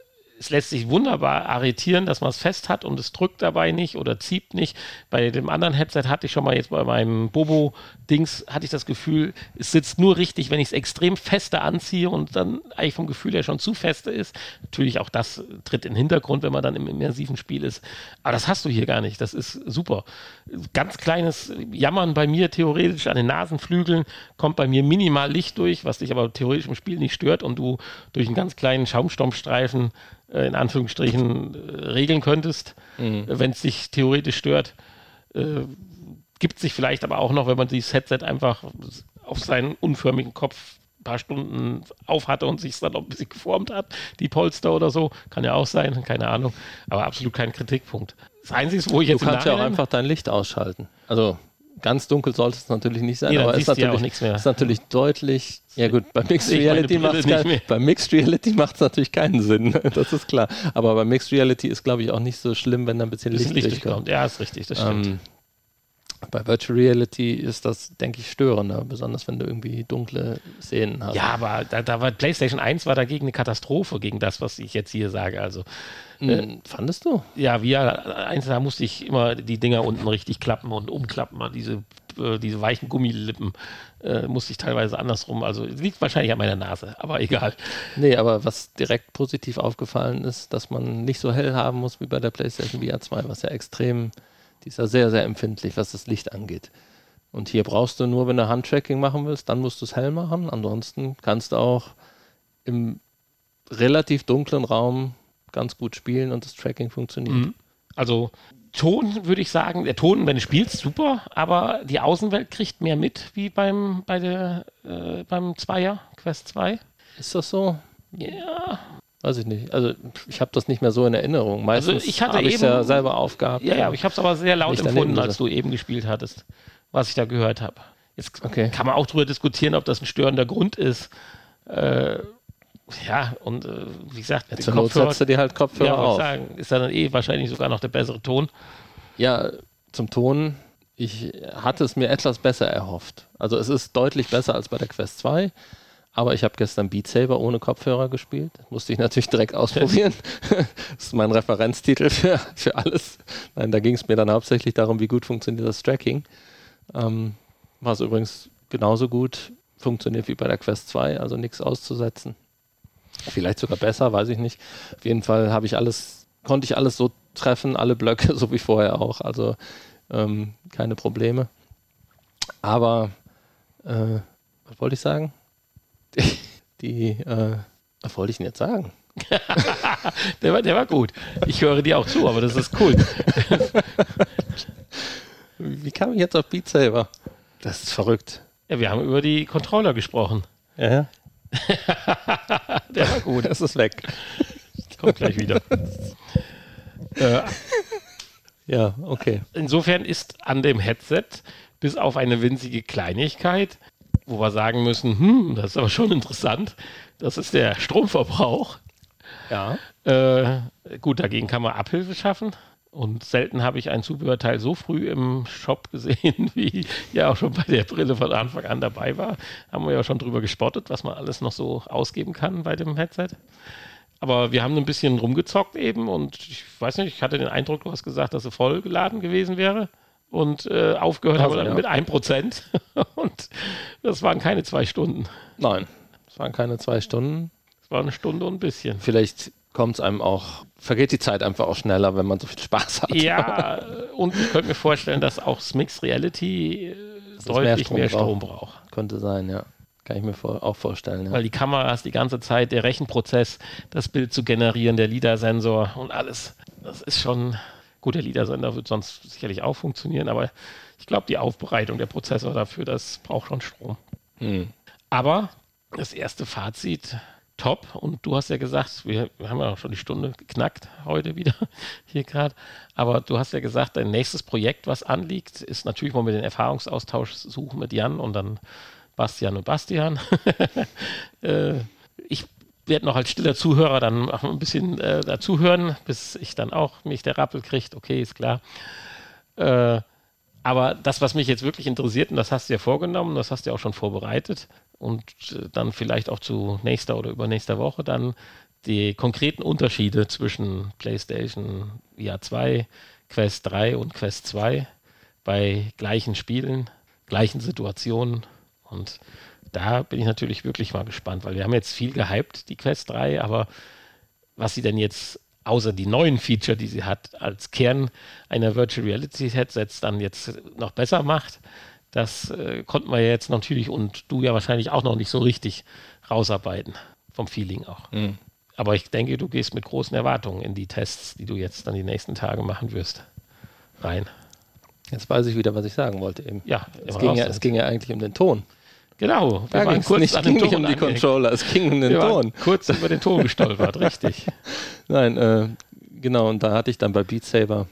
es lässt sich wunderbar arretieren, dass man es fest hat und es drückt dabei nicht oder zieht nicht. Bei dem anderen Headset hatte ich schon mal jetzt bei meinem Bobo-Dings, hatte ich das Gefühl, es sitzt nur richtig, wenn ich es extrem fester anziehe und dann eigentlich vom Gefühl her schon zu feste ist. Natürlich auch das tritt in den Hintergrund, wenn man dann im immersiven Spiel ist. Aber das hast du hier gar nicht. Das ist super. Ganz kleines Jammern bei mir theoretisch an den Nasenflügeln kommt bei mir minimal Licht durch, was dich aber theoretisch im Spiel nicht stört und du durch einen ganz kleinen Schaumstoffstreifen äh, in Anführungsstrichen äh, regeln könntest, mhm. wenn es dich theoretisch stört. Äh, gibt sich vielleicht aber auch noch, wenn man dieses Headset einfach auf seinen unförmigen Kopf ein paar Stunden auf hatte und sich es dann noch ein bisschen geformt hat, die Polster oder so. Kann ja auch sein, keine Ahnung. Aber absolut kein Kritikpunkt. Das Einzige, wo ich jetzt. Du kannst ja auch einfach dein Licht ausschalten. Also ganz dunkel sollte es natürlich nicht sein, nee, aber es ist natürlich, ja ist natürlich deutlich. Ja gut, bei Mixed Reality macht es bei Mixed Reality macht es natürlich keinen Sinn, das ist klar. Aber bei Mixed Reality ist glaube ich auch nicht so schlimm, wenn da ein bisschen Licht, Licht durchkommt. Ja, ist richtig, das stimmt. Ähm, bei Virtual Reality ist das, denke ich, störender, besonders wenn du irgendwie dunkle Szenen hast. Ja, aber da, da war PlayStation 1 war dagegen eine Katastrophe gegen das, was ich jetzt hier sage. Also hm, äh, fandest du? Ja, wie eins, da musste ich immer die Dinger unten richtig klappen und umklappen, diese, äh, diese weichen Gummilippen äh, musste ich teilweise andersrum. Also liegt wahrscheinlich an meiner Nase, aber egal. Nee, aber was direkt positiv aufgefallen ist, dass man nicht so hell haben muss wie bei der PlayStation VR 2, was ja extrem die ist ja sehr, sehr empfindlich, was das Licht angeht. Und hier brauchst du nur, wenn du Handtracking machen willst, dann musst du es hell machen. Ansonsten kannst du auch im relativ dunklen Raum ganz gut spielen und das Tracking funktioniert. Mhm. Also Ton würde ich sagen, der Ton, wenn du spielst, super, aber die Außenwelt kriegt mehr mit wie beim, bei der, äh, beim Zweier, Quest 2. Ist das so? Ja, Weiß ich nicht. Also ich habe das nicht mehr so in Erinnerung. Also, Meistens also ich habe ich ja selber aufgehabt. Ja, ja, ich habe es aber sehr laut empfunden, als du eben gespielt hattest, was ich da gehört habe. Jetzt okay. kann man auch darüber diskutieren, ob das ein störender Grund ist. Äh, ja, und äh, wie gesagt, zur Kopfhörer, setzt du dir halt Kopfhörer ja, auf. Sagen, ist dann eh wahrscheinlich sogar noch der bessere Ton. Ja, zum Ton. Ich hatte es mir etwas besser erhofft. Also es ist deutlich besser als bei der Quest 2. Aber ich habe gestern Beat Saber ohne Kopfhörer gespielt. Musste ich natürlich direkt ausprobieren. das ist mein Referenztitel für, für alles. Nein, da ging es mir dann hauptsächlich darum, wie gut funktioniert das Tracking. Ähm, was übrigens genauso gut funktioniert wie bei der Quest 2, also nichts auszusetzen. Vielleicht sogar besser, weiß ich nicht. Auf jeden Fall habe ich alles, konnte ich alles so treffen, alle Blöcke, so wie vorher auch. Also ähm, keine Probleme. Aber äh, was wollte ich sagen? die, äh, was wollte ich denn jetzt sagen? der, war, der war gut. Ich höre dir auch zu, aber das ist cool. Wie kam ich jetzt auf Beat Saber? Das ist verrückt. Ja, wir haben über die Controller gesprochen. Ja. der war gut. Das ist weg. Kommt gleich wieder. äh, ja, okay. Insofern ist an dem Headset bis auf eine winzige Kleinigkeit wo wir sagen müssen, hm, das ist aber schon interessant, das ist der Stromverbrauch. Ja. Äh, gut, dagegen kann man Abhilfe schaffen. Und selten habe ich ein Zubehörteil so früh im Shop gesehen, wie ja auch schon bei der Brille von Anfang an dabei war. Haben wir ja schon drüber gespottet, was man alles noch so ausgeben kann bei dem Headset. Aber wir haben ein bisschen rumgezockt eben und ich weiß nicht, ich hatte den Eindruck, du hast gesagt, dass sie voll geladen gewesen wäre und äh, aufgehört also, habe dann ja. mit 1%. und das waren keine zwei Stunden. Nein, es waren keine zwei Stunden. Es war eine Stunde und ein bisschen. Vielleicht kommt es einem auch, vergeht die Zeit einfach auch schneller, wenn man so viel Spaß hat. Ja, und ich könnte mir vorstellen, dass auch das Mixed Reality äh, deutlich mehr Strom, mehr Strom braucht. braucht. Könnte sein, ja. Kann ich mir vor, auch vorstellen. Ja. Weil die Kameras die ganze Zeit, der Rechenprozess, das Bild zu generieren, der LIDAR-Sensor und alles, das ist schon Gut, der LIDAR-Sender wird sonst sicherlich auch funktionieren, aber ich glaube, die Aufbereitung der Prozessor dafür, das braucht schon Strom. Hm. Aber das erste Fazit, top. Und du hast ja gesagt, wir, wir haben ja auch schon die Stunde geknackt heute wieder hier gerade. Aber du hast ja gesagt, dein nächstes Projekt, was anliegt, ist natürlich mal mit den Erfahrungsaustausch suchen mit Jan und dann Bastian und Bastian. äh, werde noch als stiller Zuhörer dann auch ein bisschen äh, dazuhören, bis ich dann auch mich der Rappel kriegt. Okay, ist klar. Äh, aber das, was mich jetzt wirklich interessiert, und das hast du ja vorgenommen, das hast du ja auch schon vorbereitet und äh, dann vielleicht auch zu nächster oder übernächster Woche dann die konkreten Unterschiede zwischen PlayStation VR 2, Quest 3 und Quest 2 bei gleichen Spielen, gleichen Situationen und da bin ich natürlich wirklich mal gespannt, weil wir haben jetzt viel gehypt, die Quest 3, aber was sie denn jetzt außer die neuen Feature, die sie hat, als Kern einer Virtual Reality Headsets dann jetzt noch besser macht, das äh, konnten wir jetzt natürlich und du ja wahrscheinlich auch noch nicht so richtig rausarbeiten, vom Feeling auch. Mhm. Aber ich denke, du gehst mit großen Erwartungen in die Tests, die du jetzt dann die nächsten Tage machen wirst, rein. Jetzt weiß ich wieder, was ich sagen wollte eben. Ja, es ging ja, es ging ja eigentlich um den Ton. Genau, wir da waren kurz nicht, an ging nicht um die Controller, es ging um den wir Ton. kurz über den Ton gestolpert, richtig. Nein, äh, genau, und da hatte ich dann bei Beat Saber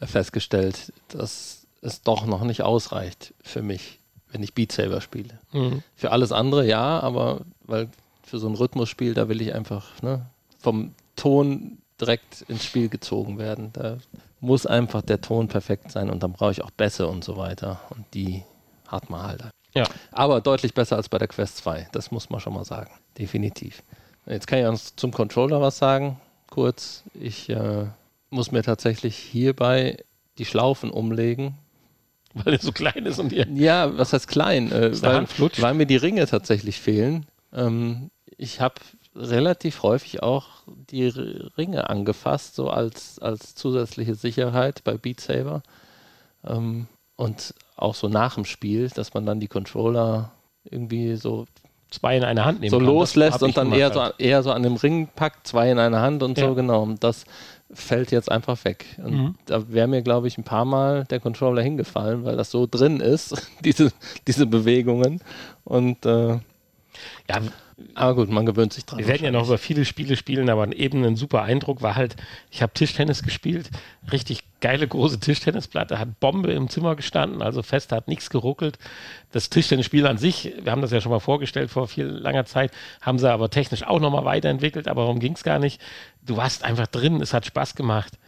festgestellt, dass es doch noch nicht ausreicht für mich, wenn ich Beat Saber spiele. Mhm. Für alles andere ja, aber weil für so ein Rhythmusspiel, da will ich einfach ne, vom Ton direkt ins Spiel gezogen werden. Da muss einfach der Ton perfekt sein und dann brauche ich auch Bässe und so weiter. Und die hat man halt. Ja. Aber deutlich besser als bei der Quest 2. Das muss man schon mal sagen. Definitiv. Jetzt kann ich uns zum Controller was sagen. Kurz. Ich äh, muss mir tatsächlich hierbei die Schlaufen umlegen. Weil er so klein ist und ihr. Ja, was heißt klein? Äh, weil, weil, mir die Ringe tatsächlich fehlen. Ähm, ich habe relativ häufig auch die Ringe angefasst, so als, als zusätzliche Sicherheit bei Beat Saber. Ähm, und auch so nach dem Spiel, dass man dann die Controller irgendwie so zwei in eine Hand nehmen so kann. loslässt und dann eher, halt. so, eher so an dem Ring packt, zwei in eine Hand und ja. so, genau. Und das fällt jetzt einfach weg. Und mhm. da wäre mir, glaube ich, ein paar Mal der Controller hingefallen, weil das so drin ist, diese, diese Bewegungen. Und äh, ja, aber gut, man gewöhnt sich dran. Wir werden ja noch über viele Spiele spielen, aber eben ein super Eindruck war halt, ich habe Tischtennis gespielt, richtig geile große Tischtennisplatte, hat Bombe im Zimmer gestanden, also fest hat nichts geruckelt. Das Tischtennisspiel an sich, wir haben das ja schon mal vorgestellt vor viel langer Zeit, haben sie aber technisch auch nochmal weiterentwickelt, aber darum ging es gar nicht. Du warst einfach drin, es hat Spaß gemacht.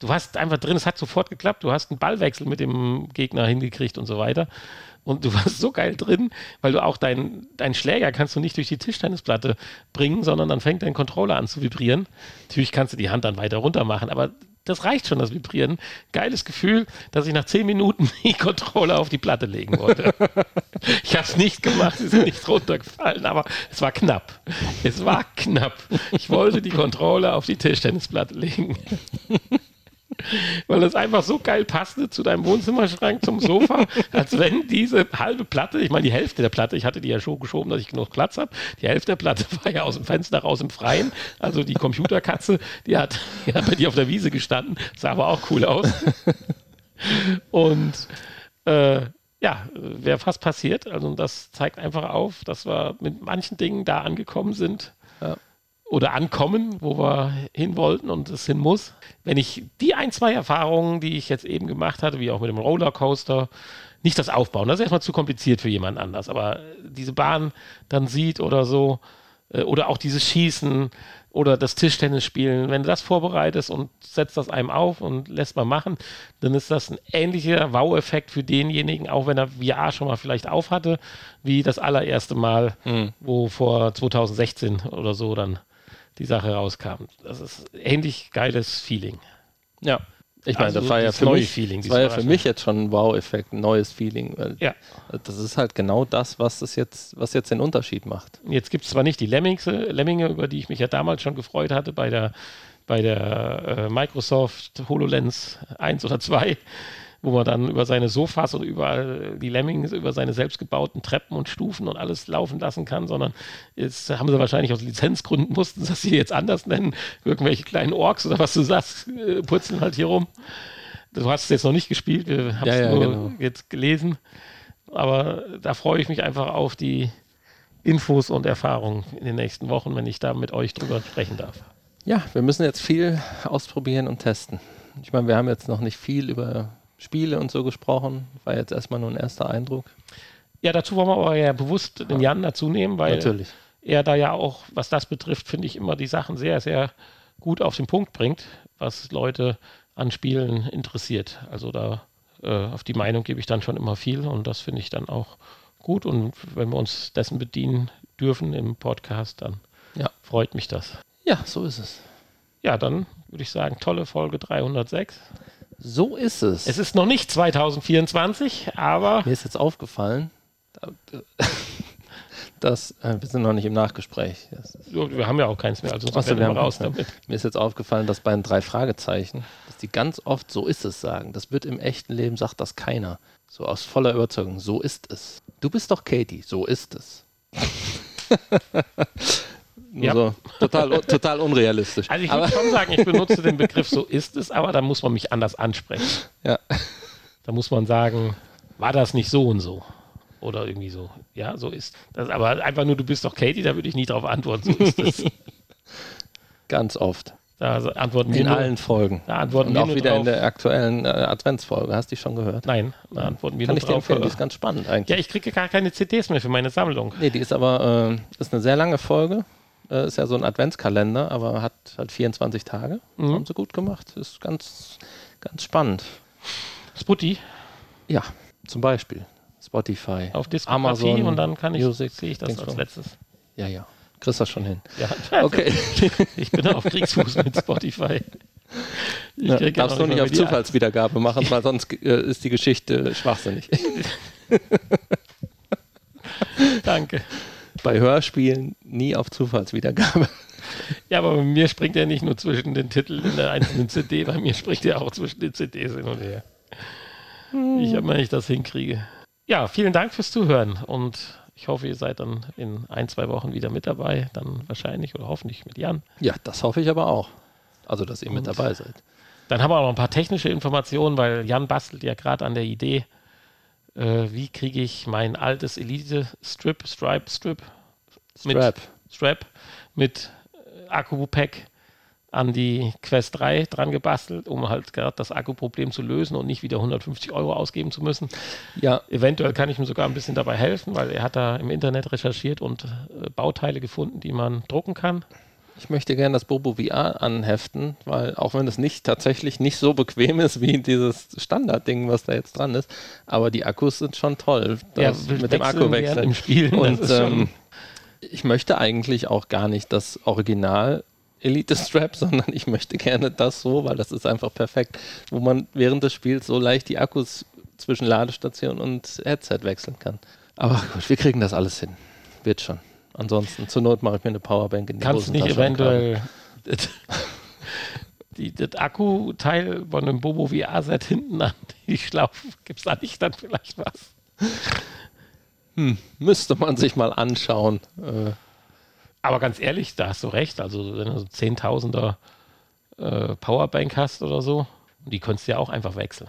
Du warst einfach drin, es hat sofort geklappt, du hast einen Ballwechsel mit dem Gegner hingekriegt und so weiter. Und du warst so geil drin, weil du auch deinen dein Schläger kannst du nicht durch die Tischtennisplatte bringen, sondern dann fängt dein Controller an zu vibrieren. Natürlich kannst du die Hand dann weiter runter machen, aber das reicht schon, das Vibrieren. Geiles Gefühl, dass ich nach zehn Minuten die Controller auf die Platte legen wollte. ich habe es nicht gemacht, sie sind nicht runtergefallen, aber es war knapp. Es war knapp. Ich wollte die Controller auf die Tischtennisplatte legen. Weil das einfach so geil passte zu deinem Wohnzimmerschrank, zum Sofa, als wenn diese halbe Platte, ich meine die Hälfte der Platte, ich hatte die ja schon geschoben, dass ich genug Platz habe, die Hälfte der Platte war ja aus dem Fenster raus im Freien, also die Computerkatze, die hat, die hat bei dir auf der Wiese gestanden, sah aber auch cool aus. Und äh, ja, wäre fast passiert. Also das zeigt einfach auf, dass wir mit manchen Dingen da angekommen sind, ja oder ankommen, wo wir hin wollten und es hin muss. Wenn ich die ein, zwei Erfahrungen, die ich jetzt eben gemacht hatte, wie auch mit dem Rollercoaster, nicht das Aufbauen, das ist erstmal zu kompliziert für jemand anders, aber diese Bahn dann sieht oder so, äh, oder auch dieses Schießen oder das Tischtennis spielen, wenn du das vorbereitest und setzt das einem auf und lässt mal machen, dann ist das ein ähnlicher Wow-Effekt für denjenigen, auch wenn er VR schon mal vielleicht auf hatte, wie das allererste Mal, mhm. wo vor 2016 oder so dann die Sache rauskam. Das ist ähnlich geiles Feeling. Ja. Ich meine, also das war ja für mich, Feeling, das war ja für mich jetzt schon ein Wow-Effekt, ein neues Feeling. ja. Das ist halt genau das, was es jetzt, was jetzt den Unterschied macht. Jetzt gibt es zwar nicht die Lemmings, Lemminge, über die ich mich ja damals schon gefreut hatte bei der, bei der äh, Microsoft HoloLens 1 oder 2, wo man dann über seine Sofas und überall die Lemmings, über seine selbstgebauten Treppen und Stufen und alles laufen lassen kann, sondern jetzt haben sie wahrscheinlich aus Lizenzgründen mussten sie das hier jetzt anders nennen. Irgendwelche kleinen Orks oder was du sagst, äh, purzeln halt hier rum. Du hast es jetzt noch nicht gespielt, wir haben es ja, ja, nur genau. jetzt gelesen. Aber da freue ich mich einfach auf die Infos und Erfahrungen in den nächsten Wochen, wenn ich da mit euch drüber sprechen darf. Ja, wir müssen jetzt viel ausprobieren und testen. Ich meine, wir haben jetzt noch nicht viel über Spiele und so gesprochen. War jetzt erstmal nur ein erster Eindruck. Ja, dazu wollen wir aber ja bewusst den Jan dazu nehmen, weil Natürlich. er da ja auch, was das betrifft, finde ich immer die Sachen sehr, sehr gut auf den Punkt bringt, was Leute an Spielen interessiert. Also da äh, auf die Meinung gebe ich dann schon immer viel und das finde ich dann auch gut. Und wenn wir uns dessen bedienen dürfen im Podcast, dann ja. freut mich das. Ja, so ist es. Ja, dann würde ich sagen, tolle Folge 306. So ist es. Es ist noch nicht 2024, aber. Mir ist jetzt aufgefallen, dass äh, wir sind noch nicht im Nachgespräch. wir haben ja auch keins mehr, also Achso, wir haben raus damit. Mir ist jetzt aufgefallen, dass bei den drei Fragezeichen, dass die ganz oft so ist es sagen. Das wird im echten Leben, sagt das keiner. So aus voller Überzeugung, so ist es. Du bist doch Katie, so ist es. ja. so total, total unrealistisch. Also ich würde schon sagen, ich benutze den Begriff so ist es, aber da muss man mich anders ansprechen. Ja. Da muss man sagen, war das nicht so und so? Oder irgendwie so. Ja, so ist. Das, aber einfach nur, du bist doch Katie, da würde ich nie darauf antworten. So ist es. Ganz oft. Da antworten in wir allen Folgen. Da antworten Und wir auch wieder drauf. in der aktuellen äh, Adventsfolge. Hast du die schon gehört? Nein, da antworten wir Kann ich dir empfehlen, die ist ganz spannend eigentlich. Ja, ich kriege gar keine CDs mehr für meine Sammlung. Nee, die ist aber äh, ist eine sehr lange Folge. Äh, ist ja so ein Adventskalender, aber hat, hat 24 Tage. Mhm. Haben sie gut gemacht. Ist ganz, ganz spannend. Sputty? Ja, zum Beispiel. Spotify. Auf Diskografie Amazon und dann kann ich, Music, sehe ich das als letztes. Ja, ja. Kriegst das schon hin. Ja, okay. ich bin auf Kriegsfuß mit Spotify. Ich ja, darfst du nicht auf Zufallswiedergabe machen, weil sonst äh, ist die Geschichte schwachsinnig. Danke. Bei Hörspielen nie auf Zufallswiedergabe. Ja, aber bei mir springt er nicht nur zwischen den Titeln in der einzelnen CD, bei mir springt er auch zwischen den CDs hin und her. Ich habe mal, ich das hinkriege. Ja, vielen Dank fürs Zuhören und ich hoffe, ihr seid dann in ein, zwei Wochen wieder mit dabei. Dann wahrscheinlich oder hoffentlich mit Jan. Ja, das hoffe ich aber auch. Also, dass ihr Und mit dabei seid. Dann haben wir auch noch ein paar technische Informationen, weil Jan bastelt ja gerade an der Idee, äh, wie kriege ich mein altes Elite-Strip, Stripe-Strip, Strap. Mit, Strap mit Akku-Pack an die Quest 3 dran gebastelt, um halt gerade das Akkuproblem zu lösen und nicht wieder 150 Euro ausgeben zu müssen. Ja. Eventuell kann ich ihm sogar ein bisschen dabei helfen, weil er hat da im Internet recherchiert und äh, Bauteile gefunden, die man drucken kann. Ich möchte gerne das Bobo VR anheften, weil auch wenn es nicht tatsächlich nicht so bequem ist wie dieses Standardding, was da jetzt dran ist, aber die Akkus sind schon toll. Ja, mit dem Akkuwechsel im Spiel. Und ähm, ich möchte eigentlich auch gar nicht das Original Elite-Strap, sondern ich möchte gerne das so, weil das ist einfach perfekt, wo man während des Spiels so leicht die Akkus zwischen Ladestation und Headset wechseln kann. Aber gut, wir kriegen das alles hin. Wird schon. Ansonsten, zur Not mache ich mir eine Powerbank in die Kannst nicht eventuell die, das Akkuteil von einem Bobo VR-Set hinten an die Schlaufen, gibt es da nicht dann vielleicht was? Hm, müsste man sich mal anschauen. Äh, aber ganz ehrlich, da hast du recht. Also, wenn du so Zehntausender äh, Powerbank hast oder so, die kannst du ja auch einfach wechseln.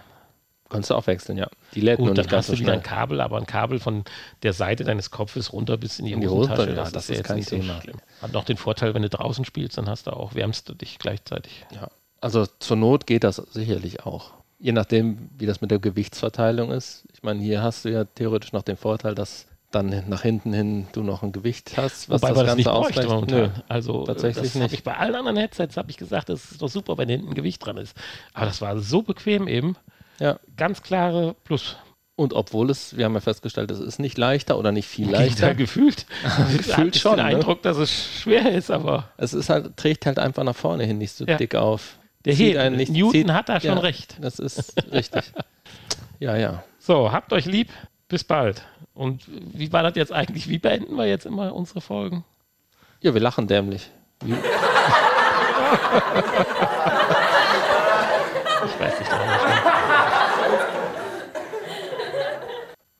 Kannst du auch wechseln, ja. Die lädt Gut, nur nicht dann hast du wieder ein Kabel, aber ein Kabel von der Seite deines Kopfes runter bis in die, in die Hosentasche. Ja, das, das ist, ist kein Thema. So Hat noch den Vorteil, wenn du draußen spielst, dann hast du auch, wärmst du dich gleichzeitig. Ja, also zur Not geht das sicherlich auch. Je nachdem, wie das mit der Gewichtsverteilung ist. Ich meine, hier hast du ja theoretisch noch den Vorteil, dass dann nach hinten hin du noch ein Gewicht hast, was Wobei das, das Ganze ausgleicht. Nö, also tatsächlich das nicht. Ich bei allen anderen Headsets habe ich gesagt, das ist doch super, wenn hinten ein Gewicht dran ist. Aber das war so bequem eben. Ja. Ganz klare Plus. Und obwohl es, wir haben ja festgestellt, es ist nicht leichter oder nicht viel leichter. gefühlt. gefühlt schon. Den ne? Eindruck, dass es schwer ist, aber. Es ist halt, trägt halt einfach nach vorne hin nicht so ja. dick auf. Der Hebel, Newton zieht, hat da schon ja, recht. Das ist richtig. ja, ja. So, habt euch lieb. Bis bald. Und wie war das jetzt eigentlich? Wie beenden wir jetzt immer unsere Folgen? Ja, wir lachen dämlich. ich nicht.